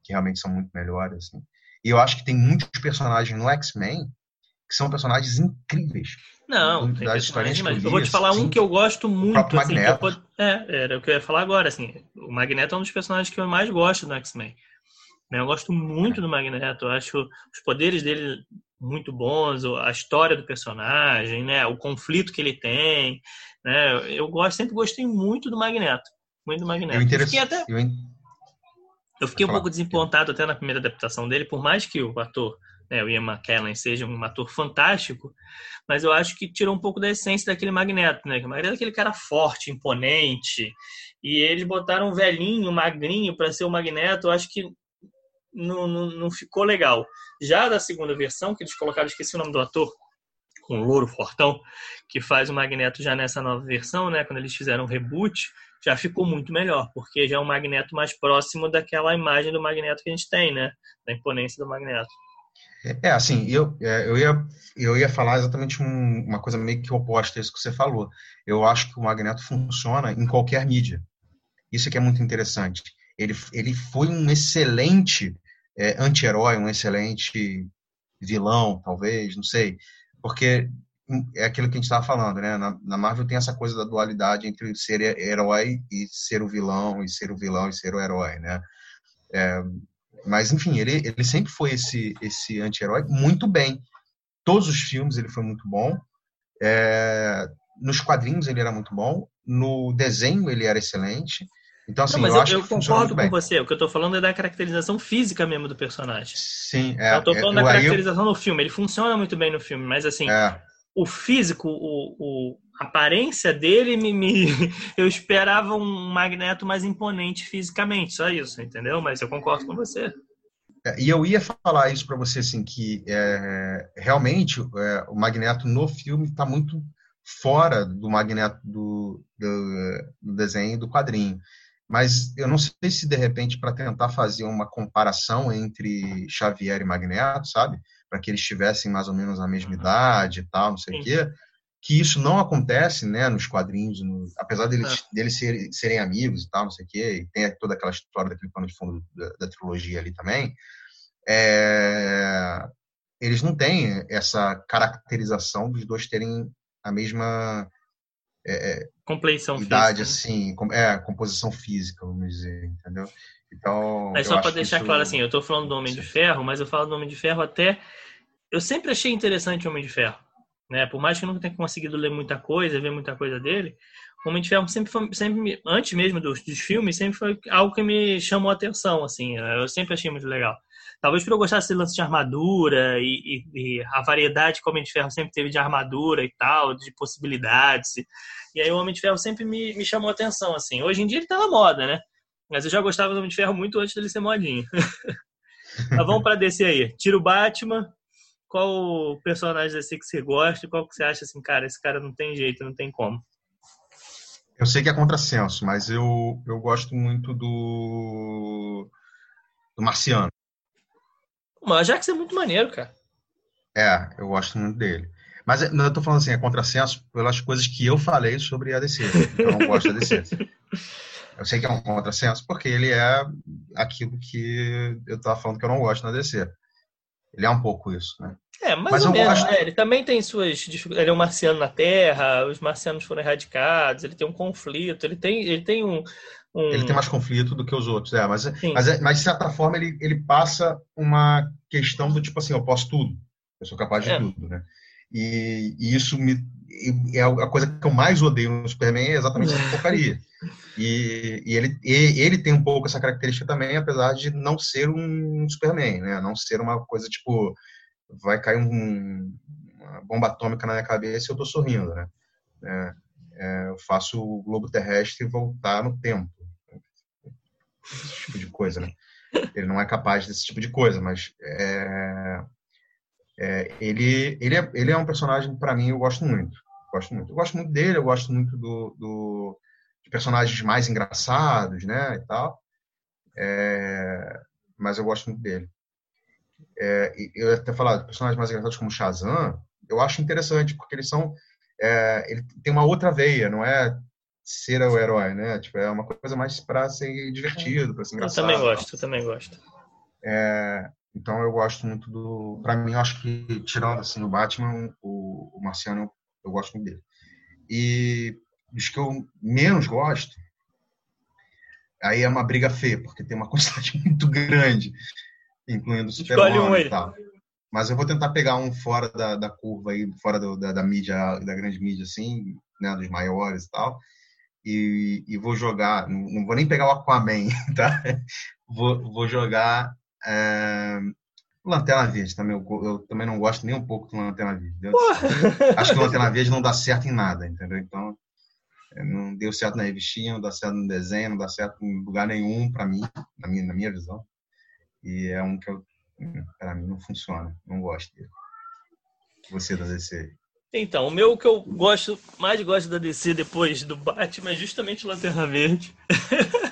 que realmente são muito melhores assim. E eu acho que tem muitos personagens no X-Men que são personagens incríveis. Não, tem histórias mas eu vou te falar assim, um que eu gosto muito. O assim, Magneto. Eu, é, era o que eu ia falar agora. Assim, o Magneto é um dos personagens que eu mais gosto do X-Men. Né, eu gosto muito do Magneto. Eu acho os poderes dele muito bons, a história do personagem, né, o conflito que ele tem. Né, eu gosto, sempre gostei muito do Magneto. Muito do Magneto. Eu, fiquei até... eu, eu fiquei um pouco desimpontado até na primeira adaptação dele, por mais que o ator né, o Ian McKellen seja um ator fantástico, mas eu acho que tirou um pouco da essência daquele Magneto, né? O Magneto é aquele cara forte, imponente, e eles botaram um velhinho, magrinho para ser o Magneto, eu acho que não, não, não, ficou legal. Já da segunda versão, que eles colocaram, esqueci o nome do ator, com um louro fortão, que faz o Magneto já nessa nova versão, né? Quando eles fizeram o reboot, já ficou muito melhor, porque já é um Magneto mais próximo daquela imagem do Magneto que a gente tem, né? Da imponência do Magneto. É, assim, eu, é, eu, ia, eu ia falar exatamente um, uma coisa meio que oposta a isso que você falou. Eu acho que o Magneto funciona em qualquer mídia. Isso que é muito interessante. Ele, ele foi um excelente é, anti-herói, um excelente vilão, talvez, não sei. Porque é aquilo que a gente estava falando, né? Na, na, Marvel tem essa coisa da dualidade entre ser herói e ser o vilão, e ser o vilão e ser o herói, né? É, mas, enfim, ele, ele sempre foi esse, esse anti-herói muito bem. Todos os filmes ele foi muito bom. É, nos quadrinhos ele era muito bom. No desenho ele era excelente. Então, assim, não, eu, eu acho eu que concordo com você. O que eu tô falando é da caracterização física mesmo do personagem. Sim, é. Eu tô falando é, da caracterização eu... no filme. Ele funciona muito bem no filme, mas assim, é. o físico, o, aparência dele, me, me, eu esperava um Magneto mais imponente fisicamente, só isso, entendeu? Mas eu concordo com você. É, e eu ia falar isso para você, assim, que é, realmente é, o Magneto no filme está muito fora do Magneto do, do, do desenho do quadrinho. Mas eu não sei se, de repente, para tentar fazer uma comparação entre Xavier e Magneto, sabe? Para que eles tivessem mais ou menos a mesma idade e tal, não sei o quê, que isso não acontece né, nos quadrinhos, no, apesar deles, é. deles serem, serem, amigos e tal, não sei o quê, e tem toda aquela história daquele pano de fundo da, da trilogia ali também, é, eles não têm essa caracterização dos dois terem a mesma é, Compleição idade, física. assim, com, é, composição física, vamos dizer, entendeu? Então. Mas só para deixar isso... claro assim, eu estou falando do Homem de Ferro, mas eu falo do Homem de Ferro até. Eu sempre achei interessante o Homem de Ferro. Né? Por mais que eu nunca tenha conseguido ler muita coisa, ver muita coisa dele, o Homem de Ferro sempre foi, sempre, antes mesmo dos, dos filmes, sempre foi algo que me chamou a atenção, assim, eu sempre achei muito legal. Talvez por eu gostar desse lance de armadura e, e, e, a variedade que o Homem de Ferro sempre teve de armadura e tal, de possibilidades. E aí o Homem de Ferro sempre me, me chamou a atenção, assim. Hoje em dia ele tá na moda, né? Mas eu já gostava do Homem de Ferro muito antes dele ser modinho. Mas vamos para descer aí. Tira o Batman. Qual personagem desse que você gosta? Qual que você acha assim, cara, esse cara não tem jeito, não tem como? Eu sei que é contrassenso, mas eu, eu gosto muito do, do Marciano. O Ajax é muito maneiro, cara. É, eu gosto muito dele. Mas eu tô falando assim, é contrassenso pelas coisas que eu falei sobre a DC. Eu não gosto da DC. Eu sei que é um contrassenso porque ele é aquilo que eu tava falando que eu não gosto na DC. Ele é um pouco isso, né? É, mais Mas ou menos. Gosto... É, ele também tem suas dificuldades. Ele é um marciano na Terra, os marcianos foram erradicados, ele tem um conflito, ele tem, ele tem um, um... Ele tem mais conflito do que os outros, é, mas, mas, é, mas de certa forma ele, ele passa uma questão do tipo assim, eu posso tudo, eu sou capaz de é. tudo, né? E, e, isso me, é a coisa que eu mais odeio no Superman é exatamente essa porcaria. E, e ele, e, ele tem um pouco essa característica também, apesar de não ser um Superman, né? Não ser uma coisa tipo, vai cair um, uma bomba atômica na minha cabeça e eu tô sorrindo, né? É, é, eu faço o globo terrestre voltar no tempo esse tipo de coisa, né? Ele não é capaz desse tipo de coisa, mas é, é, ele, ele, é, ele é um personagem, para mim, eu gosto muito. Gosto muito. Eu gosto muito dele, eu gosto muito do, do de personagens mais engraçados, né, e tal. É, mas eu gosto muito dele. É, eu até falar de personagens mais engraçados como Shazam, eu acho interessante, porque eles são. É, ele tem uma outra veia, não é ser o herói, né? Tipo, é uma coisa mais para ser divertido, para ser engraçado. Eu também gosto, eu também gosto. É, então eu gosto muito do. Para mim, eu acho que tirando assim o Batman, o, o Marciano, eu gosto muito dele. E dos que eu menos gosto, aí é uma briga feia, porque tem uma quantidade muito grande, incluindo o Superman e tal. Mas eu vou tentar pegar um fora da, da curva aí, fora do, da, da mídia, da grande mídia, assim, né, dos maiores e tal e, e vou jogar, não, não, vou nem pegar o Aquaman, tá? Vou, vou jogar é, Lanterna Verde também. Eu, eu, também não gosto nem um pouco do Lanterna Verde. Acho que o Lanterna Verde não dá certo em nada, entendeu? Então, é, não deu certo na revistinha, não dá certo no desenho, não dá certo em lugar nenhum para mim, na minha, na minha visão. E é um que eu, para mim, não funciona. Não gosto dele. Você da DC. Então, o meu que eu gosto, mais gosto da DC depois do Batman é justamente o Lanterna Verde.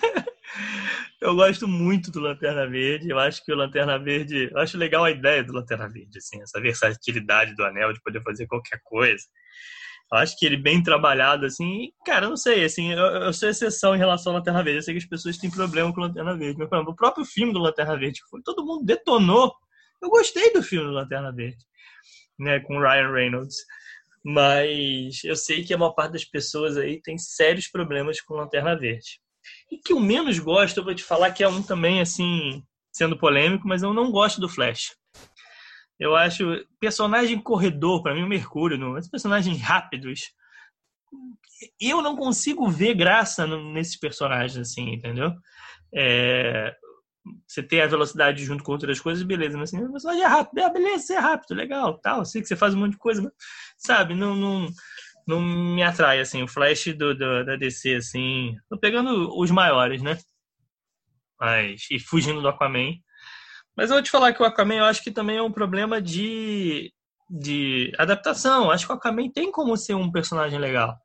eu gosto muito do Lanterna Verde. Eu acho que o Lanterna Verde. Eu acho legal a ideia do Lanterna Verde, assim, essa versatilidade do anel de poder fazer qualquer coisa. Eu acho que ele bem trabalhado, assim, cara, eu não sei, assim, eu, eu sou exceção em relação ao Lanterna Verde. Eu sei que as pessoas têm problema com o Lanterna Verde. Mas, por exemplo, o próprio filme do Lanterna Verde, foi, todo mundo detonou. Eu gostei do filme do Lanterna Verde, né, com Ryan Reynolds. Mas eu sei que a maior parte das pessoas aí tem sérios problemas com Lanterna Verde. E que eu menos gosto, eu vou te falar que é um também, assim, sendo polêmico, mas eu não gosto do Flash. Eu acho personagem corredor, para mim, o Mercúrio, não, esses personagens rápidos. Eu não consigo ver graça nesses personagens, assim, entendeu? É, você tem a velocidade junto com outras coisas, beleza. Mas assim, velocidade é rápido, é, beleza, você é rápido, legal, tal. Sei que você faz um monte de coisa, mas, sabe? Não, não, não me atrai, assim, o Flash do, do, da DC, assim. Tô pegando os maiores, né? Mas, e fugindo do Aquaman. Mas eu vou te falar que o Aquaman eu acho que também é um problema de, de adaptação. Acho que o Aquaman tem como ser um personagem legal.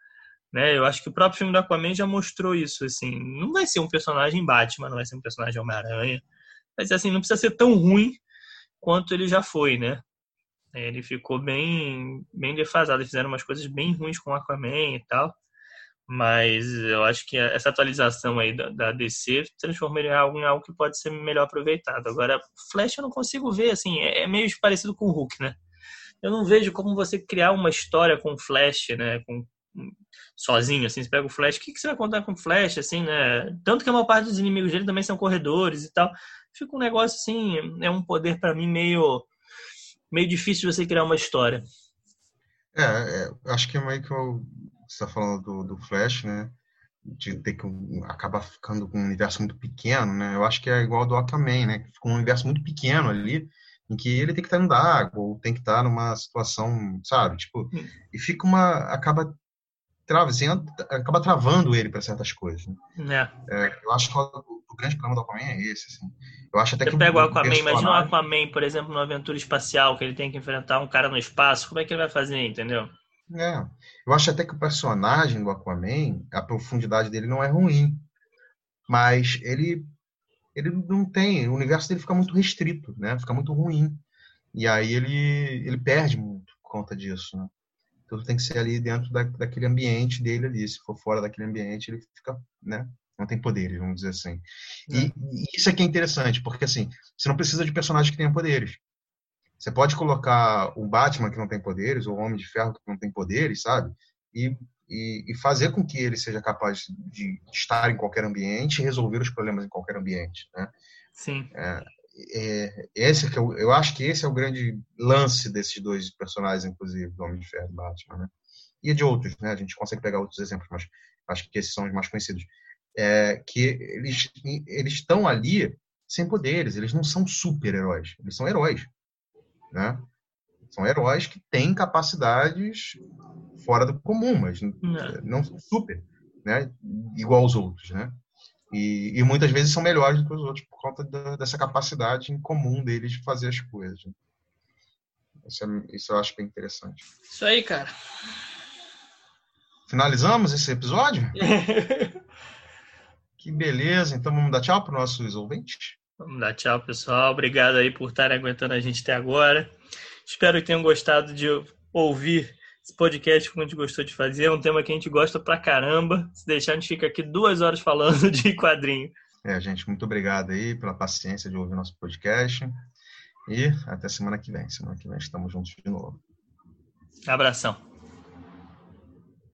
Né? Eu acho que o próprio filme do Aquaman já mostrou isso. Assim, não vai ser um personagem Batman, não vai ser um personagem Homem-Aranha. Mas assim, não precisa ser tão ruim quanto ele já foi, né? Ele ficou bem, bem defasado. Fizeram umas coisas bem ruins com Aquaman e tal. Mas eu acho que essa atualização aí da, da DC transformou ele em algo, em algo que pode ser melhor aproveitado. Agora, Flash eu não consigo ver, assim, é, é meio parecido com o Hulk, né? Eu não vejo como você criar uma história com Flash, né? Com, sozinho, assim, você pega o Flash, o que, que você vai contar com o Flash, assim, né? Tanto que a maior parte dos inimigos dele também são corredores e tal fica um negócio assim, é um poder para mim meio meio difícil você criar uma história. É, é acho que é meio que eu, você está falando do, do Flash, né? De ter que acabar ficando com um universo muito pequeno, né? Eu acho que é igual do Aquaman, né? Fica um universo muito pequeno ali, em que ele tem que estar no água, ou tem que estar numa situação, sabe? Tipo, e fica uma. acaba trazendo, acaba travando ele para certas coisas. Né? É. É, eu acho que o grande problema do Aquaman é esse. Assim. Eu acho até Você que pega o Aquaman, imagina o Aquaman, por exemplo, numa aventura espacial, que ele tem que enfrentar um cara no espaço, como é que ele vai fazer, entendeu? É, eu acho até que o personagem do Aquaman, a profundidade dele não é ruim, mas ele ele não tem, o universo dele fica muito restrito, né? Fica muito ruim. E aí ele ele perde muito por conta disso, né? Tudo tem que ser ali dentro da, daquele ambiente dele ali. Se for fora daquele ambiente, ele fica, né? Não tem poderes, vamos dizer assim. E, é. e isso aqui é interessante, porque assim, você não precisa de personagens que tenham poderes. Você pode colocar o Batman que não tem poderes, ou o Homem de Ferro que não tem poderes, sabe? E, e, e fazer com que ele seja capaz de estar em qualquer ambiente e resolver os problemas em qualquer ambiente, né? Sim. É, é, esse que eu, eu acho que esse é o grande lance desses dois personagens, inclusive, do Homem de Ferro e Batman, né? E de outros, né? A gente consegue pegar outros exemplos, mas acho que esses são os mais conhecidos. É, que eles eles estão ali sem poderes, eles não são super-heróis, eles são heróis, né? São heróis que têm capacidades fora do comum, mas não, não são super, né? Igual aos outros, né? E, e, muitas vezes são melhores do que os outros por conta da, dessa capacidade em comum deles de fazer as coisas. Né? Isso, é, isso eu acho bem interessante. Isso aí, cara. Finalizamos esse episódio? que beleza. Então vamos dar tchau para os nossos ouvintes? Vamos dar tchau, pessoal. Obrigado aí por estarem aguentando a gente até agora. Espero que tenham gostado de ouvir esse podcast que a gente gostou de fazer. É um tema que a gente gosta pra caramba. Se deixar, a gente fica aqui duas horas falando de quadrinho. É, gente, muito obrigado aí pela paciência de ouvir nosso podcast. E até semana que vem. Semana que vem estamos juntos de novo. Abração.